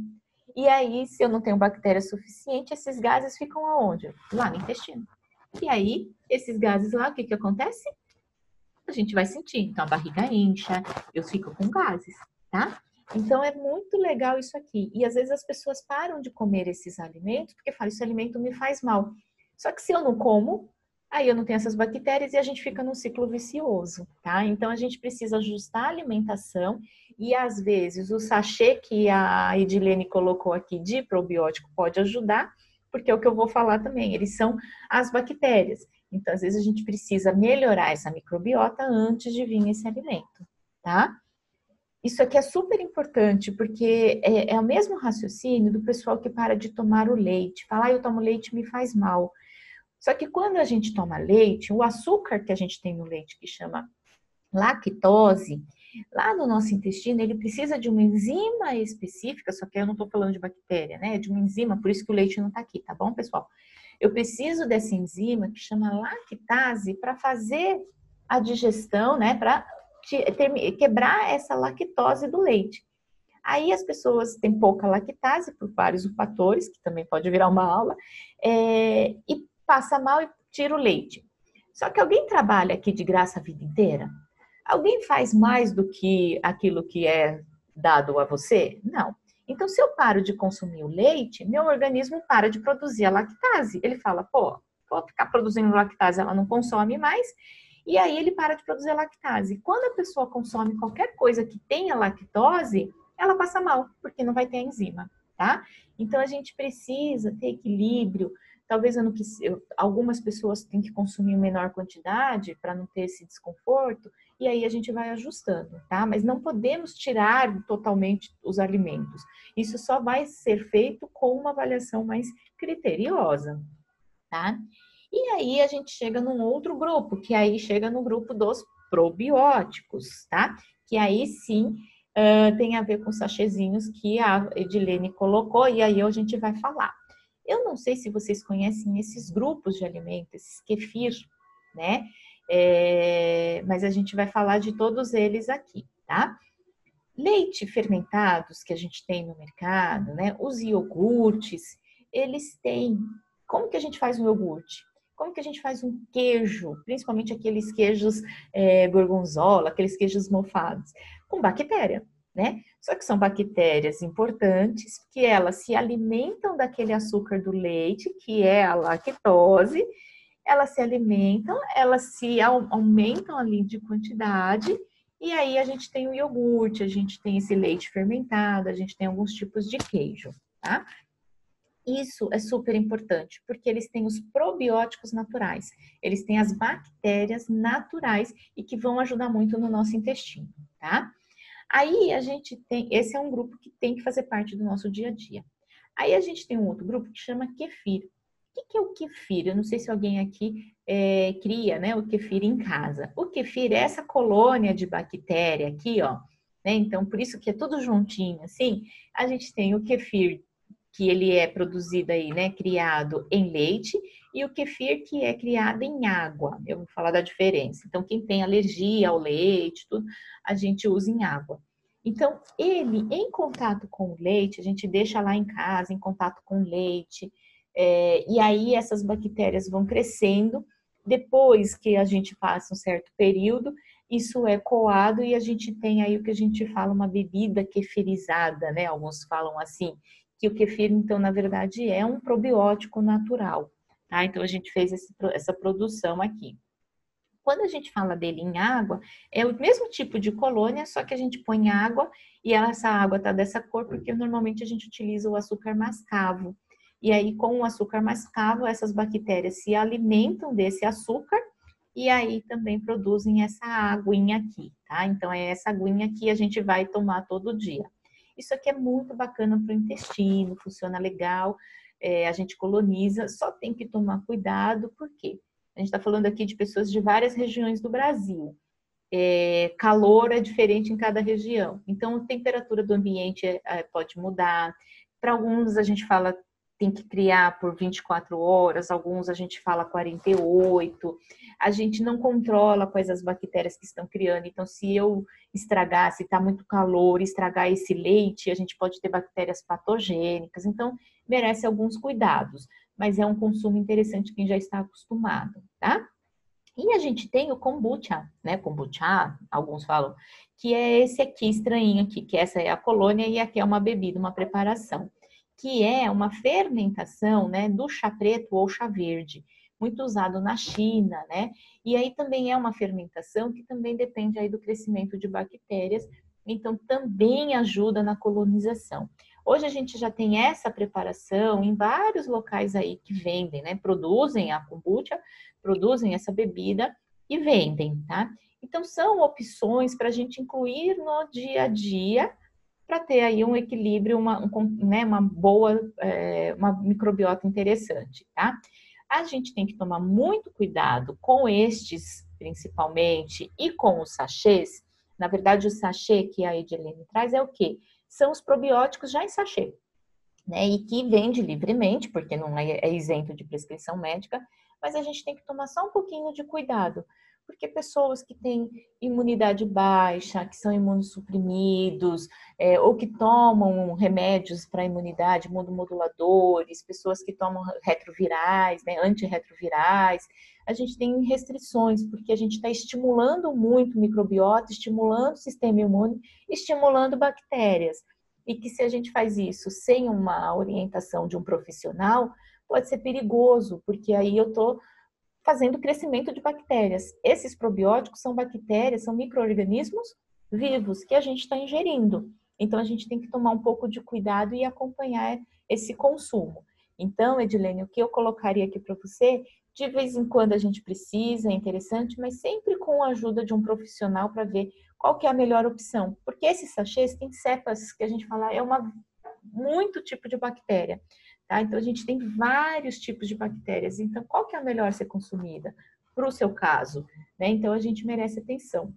E aí, se eu não tenho bactéria suficiente, esses gases ficam aonde? Lá no intestino. E aí, esses gases lá, o que que acontece? A gente vai sentir. Então, a barriga incha, eu fico com gases, tá? Então, é muito legal isso aqui. E às vezes as pessoas param de comer esses alimentos porque falam, esse alimento me faz mal. Só que se eu não como, aí eu não tenho essas bactérias e a gente fica num ciclo vicioso, tá? Então, a gente precisa ajustar a alimentação e às vezes o sachê que a Edilene colocou aqui de probiótico pode ajudar, porque é o que eu vou falar também, eles são as bactérias. Então, às vezes, a gente precisa melhorar essa microbiota antes de vir esse alimento, tá? Isso aqui é super importante, porque é, é o mesmo raciocínio do pessoal que para de tomar o leite. Falar, ah, eu tomo leite me faz mal. Só que quando a gente toma leite, o açúcar que a gente tem no leite, que chama lactose, Lá no nosso intestino, ele precisa de uma enzima específica, só que eu não estou falando de bactéria, né? É de uma enzima, por isso que o leite não está aqui, tá bom, pessoal? Eu preciso dessa enzima que chama lactase para fazer a digestão, né? Para quebrar essa lactose do leite. Aí as pessoas têm pouca lactase por vários fatores, que também pode virar uma aula, é, e passa mal e tira o leite. Só que alguém trabalha aqui de graça a vida inteira? Alguém faz mais do que aquilo que é dado a você? Não. Então, se eu paro de consumir o leite, meu organismo para de produzir a lactase. Ele fala, pô, vou ficar produzindo lactase, ela não consome mais, e aí ele para de produzir lactase. Quando a pessoa consome qualquer coisa que tenha lactose, ela passa mal, porque não vai ter enzima, tá? Então, a gente precisa ter equilíbrio, Talvez eu, algumas pessoas têm que consumir menor quantidade para não ter esse desconforto, e aí a gente vai ajustando, tá? Mas não podemos tirar totalmente os alimentos. Isso só vai ser feito com uma avaliação mais criteriosa, tá? E aí a gente chega num outro grupo, que aí chega no grupo dos probióticos, tá? Que aí sim uh, tem a ver com os sachezinhos que a Edilene colocou, e aí a gente vai falar. Eu não sei se vocês conhecem esses grupos de alimentos, esses kefir, né? É, mas a gente vai falar de todos eles aqui, tá? Leite fermentados que a gente tem no mercado, né? Os iogurtes, eles têm. Como que a gente faz um iogurte? Como que a gente faz um queijo, principalmente aqueles queijos é, gorgonzola, aqueles queijos mofados? Com bactéria, né? Só que são bactérias importantes, que elas se alimentam daquele açúcar do leite, que é a lactose, elas se alimentam, elas se aumentam ali de quantidade, e aí a gente tem o iogurte, a gente tem esse leite fermentado, a gente tem alguns tipos de queijo, tá? Isso é super importante, porque eles têm os probióticos naturais, eles têm as bactérias naturais e que vão ajudar muito no nosso intestino, tá? Aí a gente tem, esse é um grupo que tem que fazer parte do nosso dia a dia. Aí a gente tem um outro grupo que chama kefir. O que é o kefir? Eu não sei se alguém aqui é, cria, né, o kefir em casa. O kefir é essa colônia de bactéria aqui, ó. Né? Então, por isso que é tudo juntinho, assim. A gente tem o kefir que ele é produzido aí, né, criado em leite, e o kefir que é criado em água. Eu vou falar da diferença. Então, quem tem alergia ao leite, tudo, a gente usa em água. Então, ele em contato com o leite, a gente deixa lá em casa, em contato com o leite, é, e aí essas bactérias vão crescendo. Depois que a gente passa um certo período, isso é coado e a gente tem aí o que a gente fala uma bebida kefirizada, né? Alguns falam assim, que o kefir, então, na verdade, é um probiótico natural, tá? Então, a gente fez esse, essa produção aqui. Quando a gente fala dele em água, é o mesmo tipo de colônia, só que a gente põe água e essa água tá dessa cor porque normalmente a gente utiliza o açúcar mascavo. E aí, com o açúcar mascavo, essas bactérias se alimentam desse açúcar e aí também produzem essa aguinha aqui, tá? Então, é essa aguinha que a gente vai tomar todo dia. Isso aqui é muito bacana para o intestino, funciona legal, é, a gente coloniza, só tem que tomar cuidado, porque a gente está falando aqui de pessoas de várias regiões do Brasil. É, calor é diferente em cada região, então a temperatura do ambiente é pode mudar. Para alguns a gente fala tem que criar por 24 horas, alguns a gente fala 48. A gente não controla quais as bactérias que estão criando. Então, se eu estragar, se está muito calor, estragar esse leite, a gente pode ter bactérias patogênicas. Então, merece alguns cuidados, mas é um consumo interessante quem já está acostumado, tá? E a gente tem o kombucha, né? Kombucha, alguns falam, que é esse aqui estranho aqui, que essa é a colônia e aqui é uma bebida, uma preparação que é uma fermentação né, do chá preto ou chá verde, muito usado na China, né? E aí também é uma fermentação que também depende aí do crescimento de bactérias, então também ajuda na colonização. Hoje a gente já tem essa preparação em vários locais aí que vendem, né? Produzem a kombucha, produzem essa bebida e vendem, tá? Então são opções para a gente incluir no dia a dia para ter aí um equilíbrio, uma, um, né, uma boa, é, uma microbiota interessante, tá? A gente tem que tomar muito cuidado com estes, principalmente, e com os sachês. Na verdade, o sachê que a Edilene traz é o quê? São os probióticos já em sachê, né? E que vende livremente, porque não é, é isento de prescrição médica, mas a gente tem que tomar só um pouquinho de cuidado, porque pessoas que têm imunidade baixa, que são imunossuprimidos, é, ou que tomam remédios para imunidade, imunomoduladores, pessoas que tomam retrovirais, né, antirretrovirais, a gente tem restrições, porque a gente está estimulando muito o microbiota, estimulando o sistema imune, estimulando bactérias. E que se a gente faz isso sem uma orientação de um profissional, pode ser perigoso, porque aí eu estou fazendo crescimento de bactérias. Esses probióticos são bactérias, são micro-organismos vivos que a gente está ingerindo. Então, a gente tem que tomar um pouco de cuidado e acompanhar esse consumo. Então, Edilene, o que eu colocaria aqui para você, de vez em quando a gente precisa, é interessante, mas sempre com a ajuda de um profissional para ver qual que é a melhor opção. Porque esses sachês têm cepas que a gente fala, é uma muito tipo de bactéria. Tá? Então, a gente tem vários tipos de bactérias. Então, qual que é a melhor ser consumida para o seu caso? Né? Então, a gente merece atenção.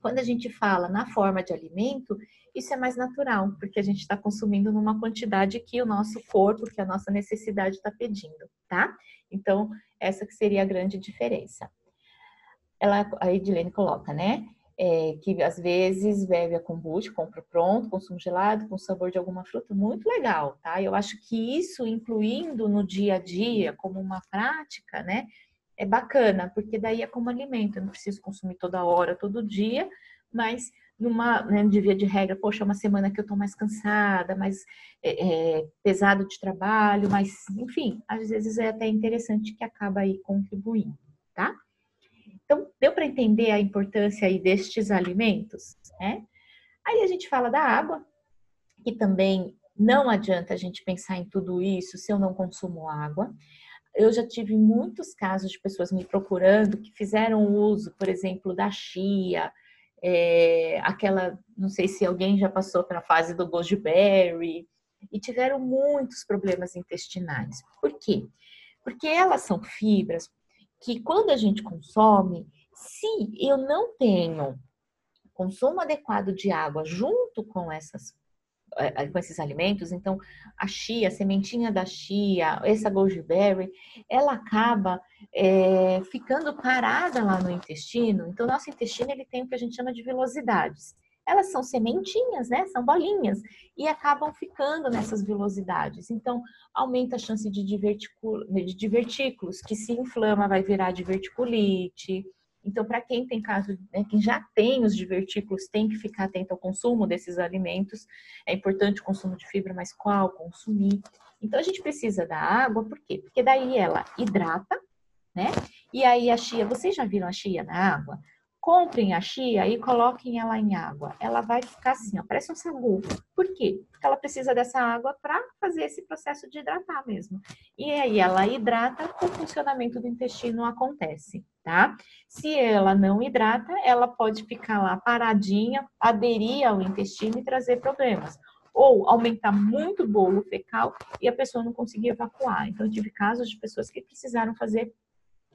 Quando a gente fala na forma de alimento, isso é mais natural, porque a gente está consumindo numa quantidade que o nosso corpo, que a nossa necessidade está pedindo, tá? Então, essa que seria a grande diferença. ela, a Edilene coloca, né? É, que às vezes bebe a kombucha, compra pronto, consumo gelado, com sabor de alguma fruta, muito legal, tá? Eu acho que isso, incluindo no dia a dia, como uma prática, né? É bacana, porque daí é como alimento, eu não preciso consumir toda hora, todo dia, mas numa, né, de via de regra, poxa, é uma semana que eu tô mais cansada, mais é, é, pesado de trabalho, mas, enfim, às vezes é até interessante que acaba aí contribuindo, tá? Então, deu para entender a importância aí destes alimentos, né? Aí a gente fala da água, que também não adianta a gente pensar em tudo isso se eu não consumo água. Eu já tive muitos casos de pessoas me procurando que fizeram uso, por exemplo, da chia, é, aquela, não sei se alguém já passou pela fase do goji e tiveram muitos problemas intestinais. Por quê? Porque elas são fibras que quando a gente consome, se eu não tenho consumo adequado de água junto com essas é, é, com esses alimentos, então a chia, a sementinha da chia, essa goji berry, ela acaba é, ficando parada lá no intestino. Então, nosso intestino ele tem o que a gente chama de velocidades. Elas são sementinhas, né? São bolinhas e acabam ficando nessas velocidades. Então, aumenta a chance de, de divertículos, que se inflama vai virar diverticulite então, para quem tem caso, né, quem já tem os divertículos, tem que ficar atento ao consumo desses alimentos. É importante o consumo de fibra, mas qual consumir? Então, a gente precisa da água, por quê? Porque daí ela hidrata, né? E aí a chia, vocês já viram a chia na água? Comprem a chia e coloquem ela em água. Ela vai ficar assim, ó, parece um sagu. Por quê? Porque ela precisa dessa água para fazer esse processo de hidratar mesmo. E aí ela hidrata, o funcionamento do intestino acontece, tá? Se ela não hidrata, ela pode ficar lá paradinha, aderir ao intestino e trazer problemas ou aumentar muito o bolo fecal e a pessoa não conseguir evacuar. Então, eu tive casos de pessoas que precisaram fazer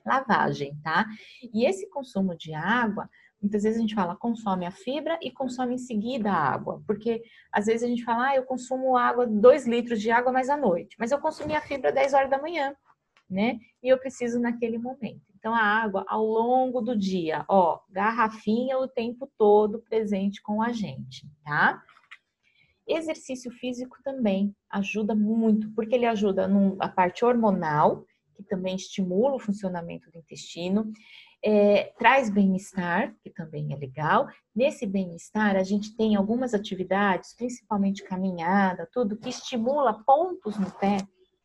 lavagem, tá? E esse consumo de água, muitas vezes a gente fala consome a fibra e consome em seguida a água, porque às vezes a gente fala, ah, eu consumo água, 2 litros de água mais à noite, mas eu consumi a fibra 10 horas da manhã, né? E eu preciso naquele momento. Então a água ao longo do dia, ó, garrafinha o tempo todo presente com a gente, tá? Exercício físico também ajuda muito, porque ele ajuda na parte hormonal, que também estimula o funcionamento do intestino, é, traz bem-estar, que também é legal. Nesse bem-estar, a gente tem algumas atividades, principalmente caminhada, tudo que estimula pontos no pé.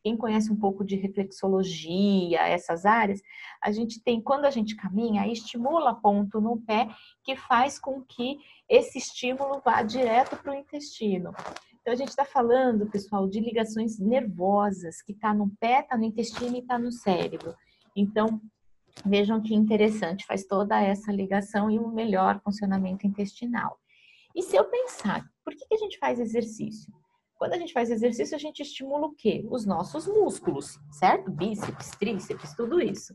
Quem conhece um pouco de reflexologia, essas áreas, a gente tem, quando a gente caminha, estimula ponto no pé, que faz com que esse estímulo vá direto para o intestino. Então, a gente está falando, pessoal, de ligações nervosas, que está no pé, está no intestino e está no cérebro. Então, vejam que interessante, faz toda essa ligação e um melhor funcionamento intestinal. E se eu pensar, por que, que a gente faz exercício? Quando a gente faz exercício, a gente estimula o quê? Os nossos músculos, certo? Bíceps, tríceps, tudo isso.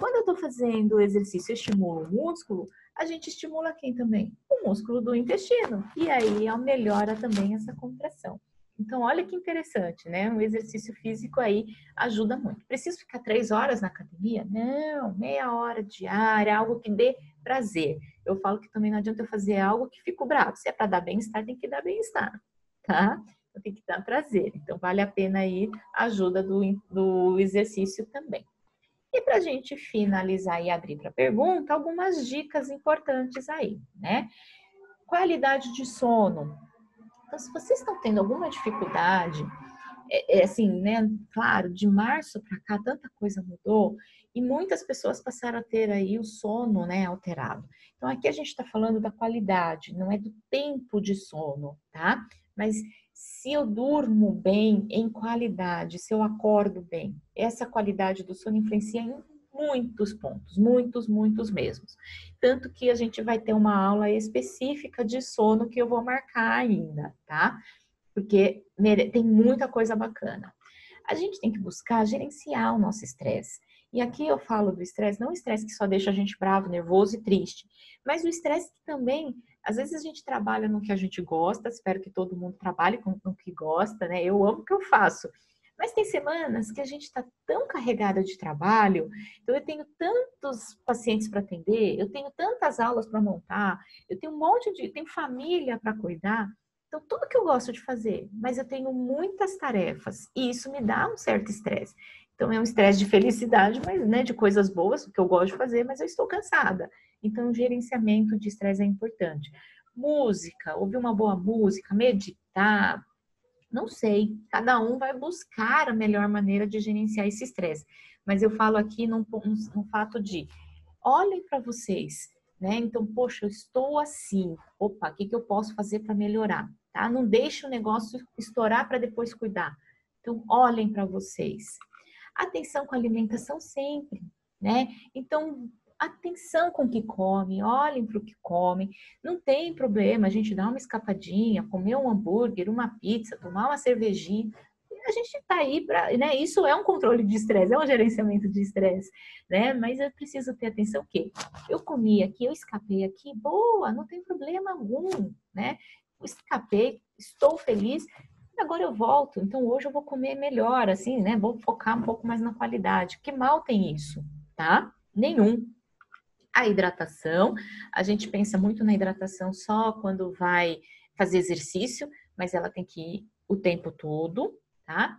Quando eu estou fazendo o exercício e estimulo o músculo, a gente estimula quem também? O músculo do intestino. E aí melhora também essa contração. Então, olha que interessante, né? Um exercício físico aí ajuda muito. Preciso ficar três horas na academia? Não, meia hora diária, algo que dê prazer. Eu falo que também não adianta eu fazer algo que fico bravo. Se é para dar bem-estar, tem que dar bem-estar, tá? Então, tem que dar prazer. Então, vale a pena aí a ajuda do, do exercício também. E para a gente finalizar e abrir para pergunta, algumas dicas importantes aí, né? Qualidade de sono. Então, se vocês estão tendo alguma dificuldade, é, é assim, né? Claro, de março para cá tanta coisa mudou e muitas pessoas passaram a ter aí o sono, né, alterado. Então, aqui a gente está falando da qualidade, não é do tempo de sono, tá? Mas se eu durmo bem em qualidade, se eu acordo bem, essa qualidade do sono influencia em muitos pontos, muitos, muitos mesmos. Tanto que a gente vai ter uma aula específica de sono que eu vou marcar ainda, tá? Porque tem muita coisa bacana. A gente tem que buscar gerenciar o nosso estresse. E aqui eu falo do estresse, não o estresse que só deixa a gente bravo, nervoso e triste, mas o estresse que também às vezes a gente trabalha no que a gente gosta, espero que todo mundo trabalhe com o que gosta, né? Eu amo o que eu faço, Mas tem semanas que a gente está tão carregada de trabalho, então eu tenho tantos pacientes para atender, eu tenho tantas aulas para montar, eu tenho um monte de, tenho família para cuidar, então tudo que eu gosto de fazer, mas eu tenho muitas tarefas e isso me dá um certo estresse. Então é um estresse de felicidade, mas né, de coisas boas que eu gosto de fazer, mas eu estou cansada. Então gerenciamento de estresse é importante. Música, ouvir uma boa música, meditar, não sei, cada um vai buscar a melhor maneira de gerenciar esse estresse. Mas eu falo aqui num, num fato de olhem para vocês, né? Então, poxa, eu estou assim. Opa, o que, que eu posso fazer para melhorar? Tá? Não deixe o negócio estourar para depois cuidar. Então, olhem para vocês. Atenção com a alimentação sempre, né? Então, atenção com o que come, olhem para o que comem. Não tem problema a gente dar uma escapadinha, comer um hambúrguer, uma pizza, tomar uma cervejinha. A gente está aí para, né? Isso é um controle de estresse, é um gerenciamento de estresse, né? Mas eu preciso ter atenção que eu comi aqui, eu escapei aqui, boa, não tem problema algum, né? Eu escapei, estou feliz, agora eu volto. Então hoje eu vou comer melhor, assim, né? Vou focar um pouco mais na qualidade. Que mal tem isso, tá? Nenhum. A hidratação, a gente pensa muito na hidratação só quando vai fazer exercício, mas ela tem que ir o tempo todo, tá?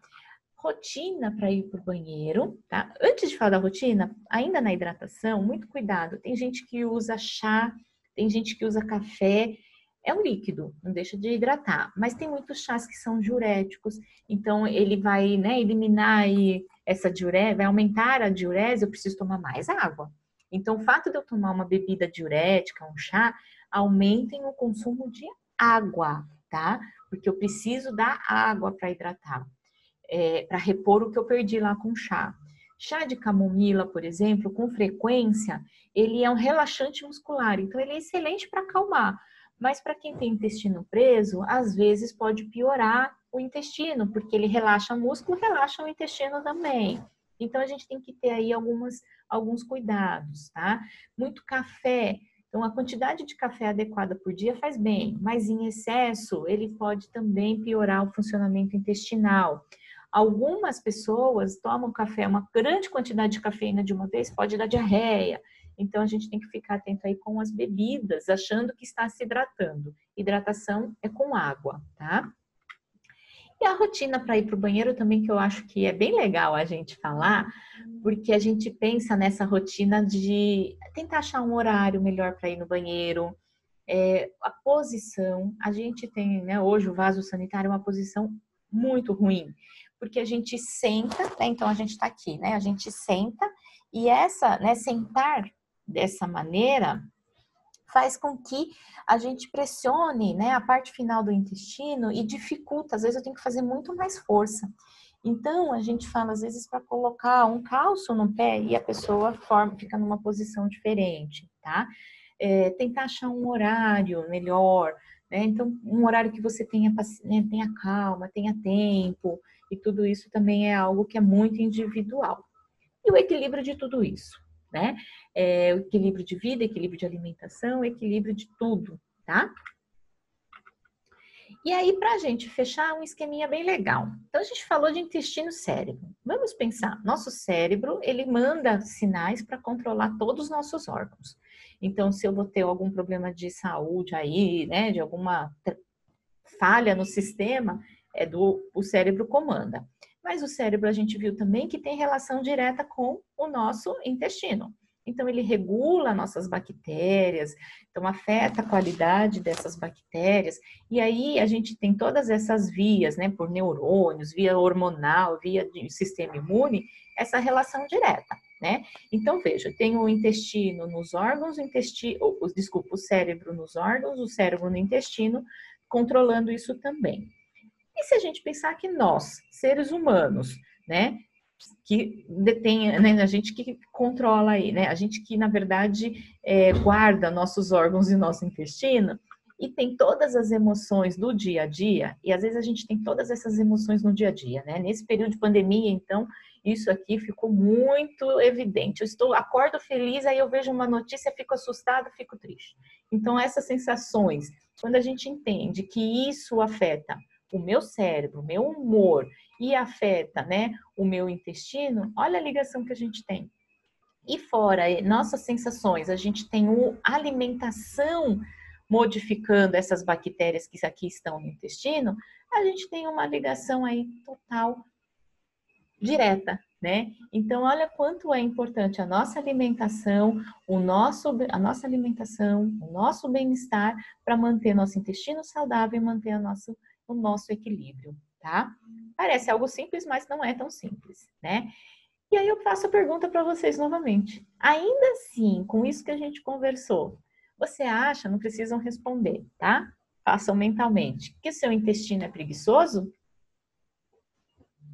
Rotina para ir para o banheiro, tá? Antes de falar da rotina, ainda na hidratação, muito cuidado. Tem gente que usa chá, tem gente que usa café. É um líquido, não deixa de hidratar, mas tem muitos chás que são diuréticos, então ele vai né, eliminar essa diurese, vai aumentar a diurese, eu preciso tomar mais água. Então, o fato de eu tomar uma bebida diurética, um chá, aumentem o consumo de água, tá? Porque eu preciso da água para hidratar, é, para repor o que eu perdi lá com o chá. Chá de camomila, por exemplo, com frequência, ele é um relaxante muscular, então ele é excelente para acalmar. Mas para quem tem intestino preso, às vezes pode piorar o intestino, porque ele relaxa o músculo, relaxa o intestino também. Então a gente tem que ter aí algumas, alguns cuidados, tá? Muito café. Então, a quantidade de café adequada por dia faz bem, mas em excesso ele pode também piorar o funcionamento intestinal. Algumas pessoas tomam café, uma grande quantidade de cafeína de uma vez pode dar diarreia. Então, a gente tem que ficar atento aí com as bebidas, achando que está se hidratando. Hidratação é com água, tá? E a rotina para ir para o banheiro também, que eu acho que é bem legal a gente falar, porque a gente pensa nessa rotina de tentar achar um horário melhor para ir no banheiro. É, a posição, a gente tem, né, hoje o vaso sanitário é uma posição muito ruim, porque a gente senta, né, então a gente está aqui, né, a gente senta e essa, né, sentar dessa maneira faz com que a gente pressione né, a parte final do intestino e dificulta. Às vezes eu tenho que fazer muito mais força. Então, a gente fala, às vezes, para colocar um calço no pé e a pessoa forma, fica numa posição diferente, tá? É, tentar achar um horário melhor, né? Então, um horário que você tenha, né, tenha calma, tenha tempo, e tudo isso também é algo que é muito individual. E o equilíbrio de tudo isso, né? É, equilíbrio de vida, equilíbrio de alimentação, equilíbrio de tudo, tá? E aí, para a gente fechar, um esqueminha bem legal. Então, a gente falou de intestino cérebro. Vamos pensar, nosso cérebro, ele manda sinais para controlar todos os nossos órgãos. Então, se eu vou ter algum problema de saúde aí, né, de alguma falha no sistema, é do o cérebro comanda. Mas o cérebro a gente viu também que tem relação direta com o nosso intestino. Então, ele regula nossas bactérias, então afeta a qualidade dessas bactérias. E aí a gente tem todas essas vias, né, por neurônios, via hormonal, via sistema imune, essa relação direta, né? Então, veja, tem o intestino nos órgãos, o intestino, desculpa, o cérebro nos órgãos, o cérebro no intestino, controlando isso também. E se a gente pensar que nós, seres humanos, né, que detém, né, a gente que controla aí, né, a gente que na verdade é, guarda nossos órgãos e nosso intestino e tem todas as emoções do dia a dia, e às vezes a gente tem todas essas emoções no dia a dia, né? Nesse período de pandemia, então, isso aqui ficou muito evidente. Eu estou, acordo feliz, aí eu vejo uma notícia, fico assustada, fico triste. Então, essas sensações, quando a gente entende que isso afeta o meu cérebro, o meu humor e afeta, né, o meu intestino, olha a ligação que a gente tem. E fora nossas sensações, a gente tem a alimentação modificando essas bactérias que aqui estão no intestino, a gente tem uma ligação aí total direta, né? Então, olha quanto é importante a nossa alimentação, o nosso, a nossa alimentação, o nosso bem-estar para manter nosso intestino saudável e manter a nosso, o nosso equilíbrio, tá? Parece algo simples, mas não é tão simples, né? E aí eu faço a pergunta para vocês novamente. Ainda assim, com isso que a gente conversou, você acha, não precisam responder, tá? Façam mentalmente, que seu intestino é preguiçoso?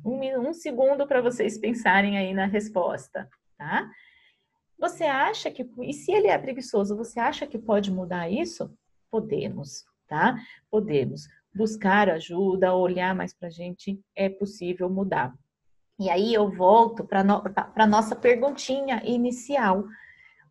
Um, um segundo para vocês pensarem aí na resposta, tá? Você acha que, e se ele é preguiçoso, você acha que pode mudar isso? Podemos, tá? Podemos buscar ajuda, olhar mais para a gente, é possível mudar. E aí eu volto para no, a nossa perguntinha inicial.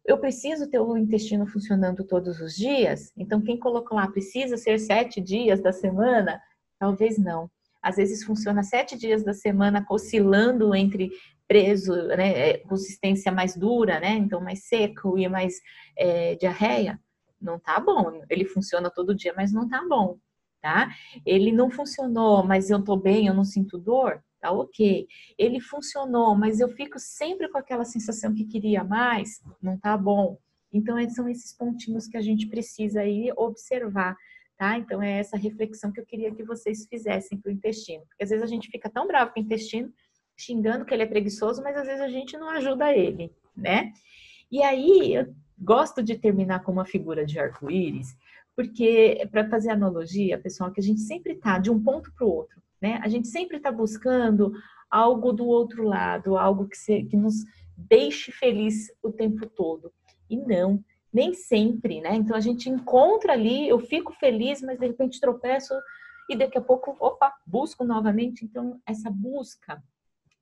Eu preciso ter o intestino funcionando todos os dias? Então, quem colocou lá precisa ser sete dias da semana? Talvez não às vezes funciona sete dias da semana oscilando entre preso, né, é, consistência mais dura, né, então mais seco e mais é, diarreia, não tá bom. Ele funciona todo dia, mas não tá bom, tá? Ele não funcionou, mas eu tô bem, eu não sinto dor, tá ok. Ele funcionou, mas eu fico sempre com aquela sensação que queria mais, não tá bom. Então, são esses pontinhos que a gente precisa aí observar tá? Então é essa reflexão que eu queria que vocês fizessem para o intestino. Porque às vezes a gente fica tão bravo com o intestino, xingando que ele é preguiçoso, mas às vezes a gente não ajuda ele, né? E aí eu gosto de terminar com uma figura de arco-íris, porque para fazer analogia, pessoal, que a gente sempre tá de um ponto para o outro, né? A gente sempre está buscando algo do outro lado, algo que, se, que nos deixe feliz o tempo todo. E não, nem sempre, né? Então a gente encontra ali, eu fico feliz, mas de repente tropeço e daqui a pouco, opa, busco novamente. Então essa busca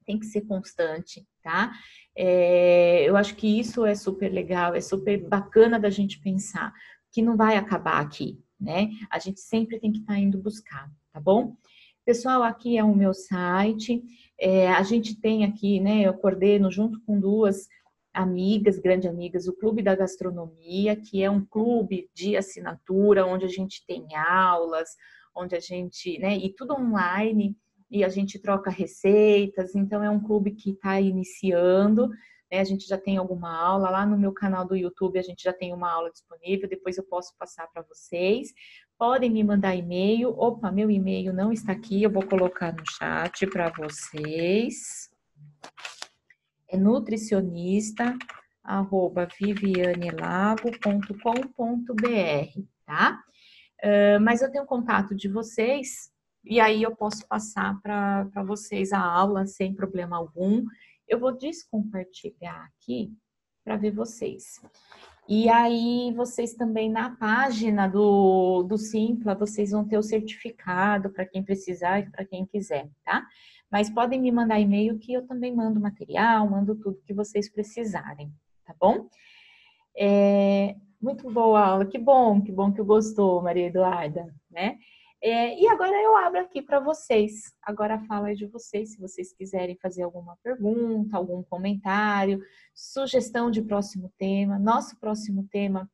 tem que ser constante, tá? É, eu acho que isso é super legal, é super bacana da gente pensar que não vai acabar aqui, né? A gente sempre tem que estar tá indo buscar, tá bom? Pessoal, aqui é o meu site. É, a gente tem aqui, né? Eu coordeno junto com duas amigas, grandes amigas, o Clube da Gastronomia, que é um clube de assinatura, onde a gente tem aulas, onde a gente, né, e tudo online, e a gente troca receitas, então é um clube que está iniciando, né, a gente já tem alguma aula, lá no meu canal do YouTube a gente já tem uma aula disponível, depois eu posso passar para vocês. Podem me mandar e-mail, opa, meu e-mail não está aqui, eu vou colocar no chat para vocês é nutricionista arroba vivianelago.com.br, tá? Uh, mas eu tenho contato de vocês e aí eu posso passar para vocês a aula sem problema algum. Eu vou descompartilhar aqui para ver vocês. E aí vocês também na página do, do Simpla, vocês vão ter o certificado para quem precisar e para quem quiser, tá? Mas podem me mandar e-mail que eu também mando material, mando tudo que vocês precisarem, tá bom? É, muito boa aula, que bom, que bom que gostou, Maria Eduarda, né? É, e agora eu abro aqui para vocês. Agora a fala é de vocês, se vocês quiserem fazer alguma pergunta, algum comentário, sugestão de próximo tema. Nosso próximo tema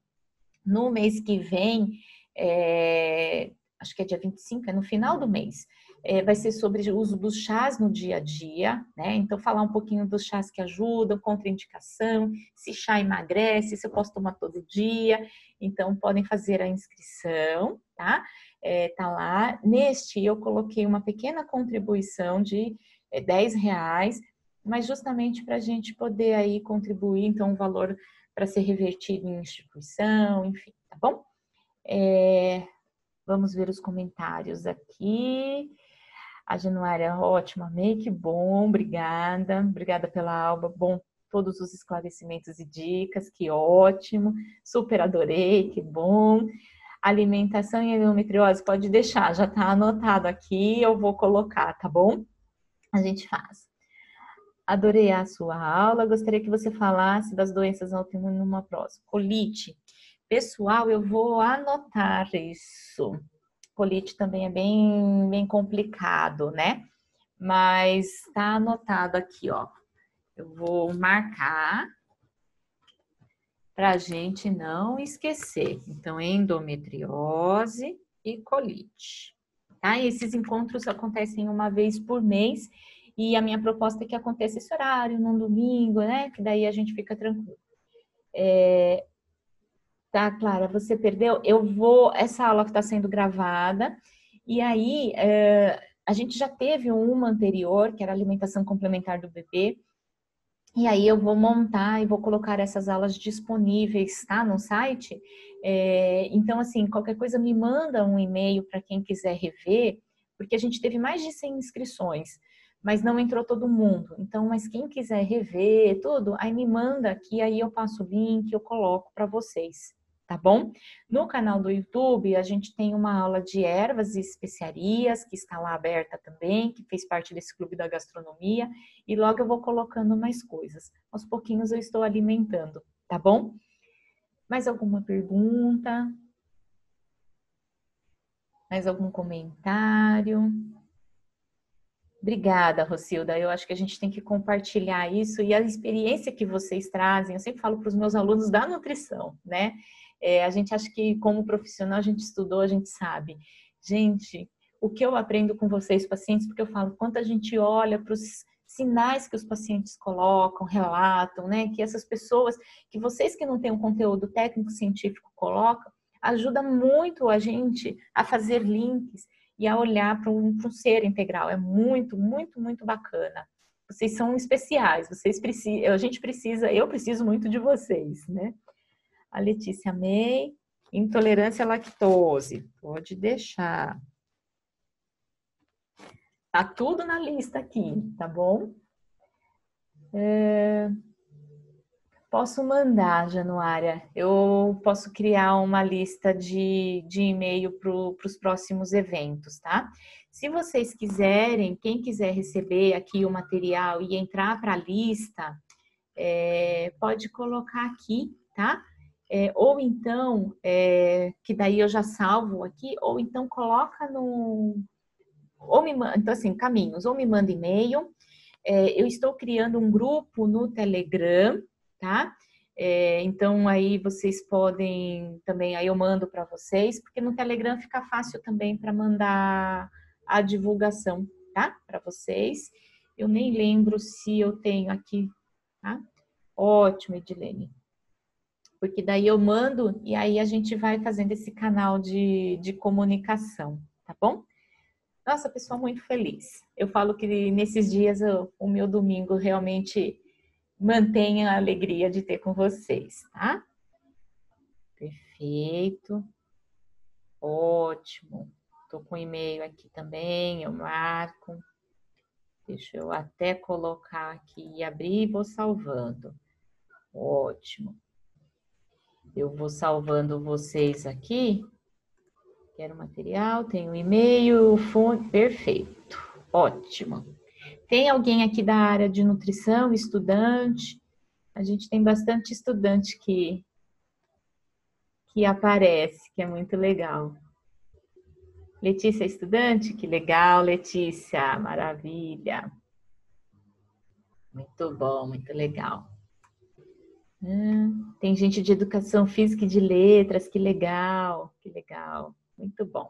no mês que vem, é, acho que é dia 25, é no final do mês é, vai ser sobre o uso dos chás no dia a dia, né? Então, falar um pouquinho dos chás que ajudam, contraindicação, se chá emagrece, se eu posso tomar todo dia. Então, podem fazer a inscrição, tá? É, tá lá. Neste, eu coloquei uma pequena contribuição de é, 10 reais, mas justamente para a gente poder aí contribuir, então, um valor para ser revertido em instituição, enfim, tá bom? É, vamos ver os comentários aqui. A Januária, ótima, amei, que bom, obrigada. Obrigada pela aula, bom, todos os esclarecimentos e dicas, que ótimo. Super adorei, que bom. Alimentação e endometriose, pode deixar, já está anotado aqui, eu vou colocar, tá bom? A gente faz. Adorei a sua aula, gostaria que você falasse das doenças autoimunes numa próxima. Colite. Pessoal, eu vou anotar isso colite também é bem, bem complicado, né? mas está anotado aqui, ó. Eu vou marcar para a gente não esquecer. Então, endometriose e colite. Tá? E esses encontros acontecem uma vez por mês e a minha proposta é que aconteça esse horário, num domingo, né? Que daí a gente fica tranquilo. É... Tá, Clara, você perdeu? Eu vou. Essa aula que está sendo gravada, e aí é... a gente já teve uma anterior, que era alimentação complementar do bebê. E aí eu vou montar e vou colocar essas aulas disponíveis, tá, no site. É, então, assim, qualquer coisa me manda um e-mail para quem quiser rever, porque a gente teve mais de 100 inscrições, mas não entrou todo mundo. Então, mas quem quiser rever tudo, aí me manda aqui, aí eu passo o link, eu coloco para vocês tá bom? No canal do YouTube, a gente tem uma aula de ervas e especiarias, que está lá aberta também, que fez parte desse clube da gastronomia, e logo eu vou colocando mais coisas. Aos pouquinhos eu estou alimentando, tá bom? Mais alguma pergunta? Mais algum comentário? Obrigada, Rocilda. Eu acho que a gente tem que compartilhar isso e a experiência que vocês trazem. Eu sempre falo para os meus alunos da nutrição, né? É, a gente acha que, como profissional, a gente estudou, a gente sabe. Gente, o que eu aprendo com vocês, pacientes, porque eu falo, quanto a gente olha para os sinais que os pacientes colocam, relatam, né? Que essas pessoas, que vocês que não têm um conteúdo técnico científico colocam, ajuda muito a gente a fazer links e a olhar para um, um, ser integral. É muito, muito, muito bacana. Vocês são especiais, vocês precisam, a gente precisa, eu preciso muito de vocês, né? A Letícia May, intolerância à lactose. Pode deixar. Tá tudo na lista aqui, tá bom? É... Posso mandar, Januária. Eu posso criar uma lista de, de e-mail para os próximos eventos, tá? Se vocês quiserem, quem quiser receber aqui o material e entrar para a lista, é, pode colocar aqui, tá? É, ou então, é, que daí eu já salvo aqui, ou então coloca no. Ou me manda, então assim, caminhos, ou me manda e-mail. É, eu estou criando um grupo no Telegram, tá? É, então aí vocês podem também, aí eu mando para vocês, porque no Telegram fica fácil também para mandar a divulgação, tá? Para vocês. Eu nem lembro se eu tenho aqui, tá? Ótimo, Edilene porque daí eu mando e aí a gente vai fazendo esse canal de, de comunicação, tá bom? Nossa, pessoal, muito feliz. Eu falo que nesses dias eu, o meu domingo realmente mantém a alegria de ter com vocês, tá? Perfeito. Ótimo. Tô com e-mail aqui também, eu marco. Deixa eu até colocar aqui e abrir e vou salvando. Ótimo. Eu vou salvando vocês aqui. Quero material, tenho e-mail, fone, perfeito, ótimo. Tem alguém aqui da área de nutrição, estudante? A gente tem bastante estudante que, que aparece, que é muito legal. Letícia é estudante? Que legal, Letícia, maravilha. Muito bom, muito legal. Hum, tem gente de educação física e de letras, que legal, que legal, muito bom.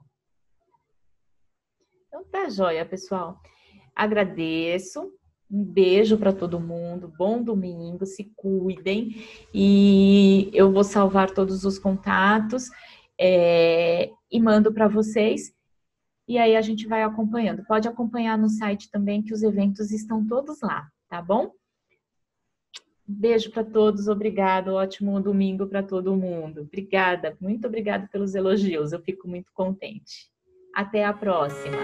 Então tá joia, pessoal. Agradeço, um beijo para todo mundo, bom domingo, se cuidem e eu vou salvar todos os contatos é, e mando para vocês. E aí a gente vai acompanhando. Pode acompanhar no site também que os eventos estão todos lá, tá bom? Beijo para todos, obrigado. Ótimo domingo para todo mundo. Obrigada, muito obrigada pelos elogios. Eu fico muito contente. Até a próxima.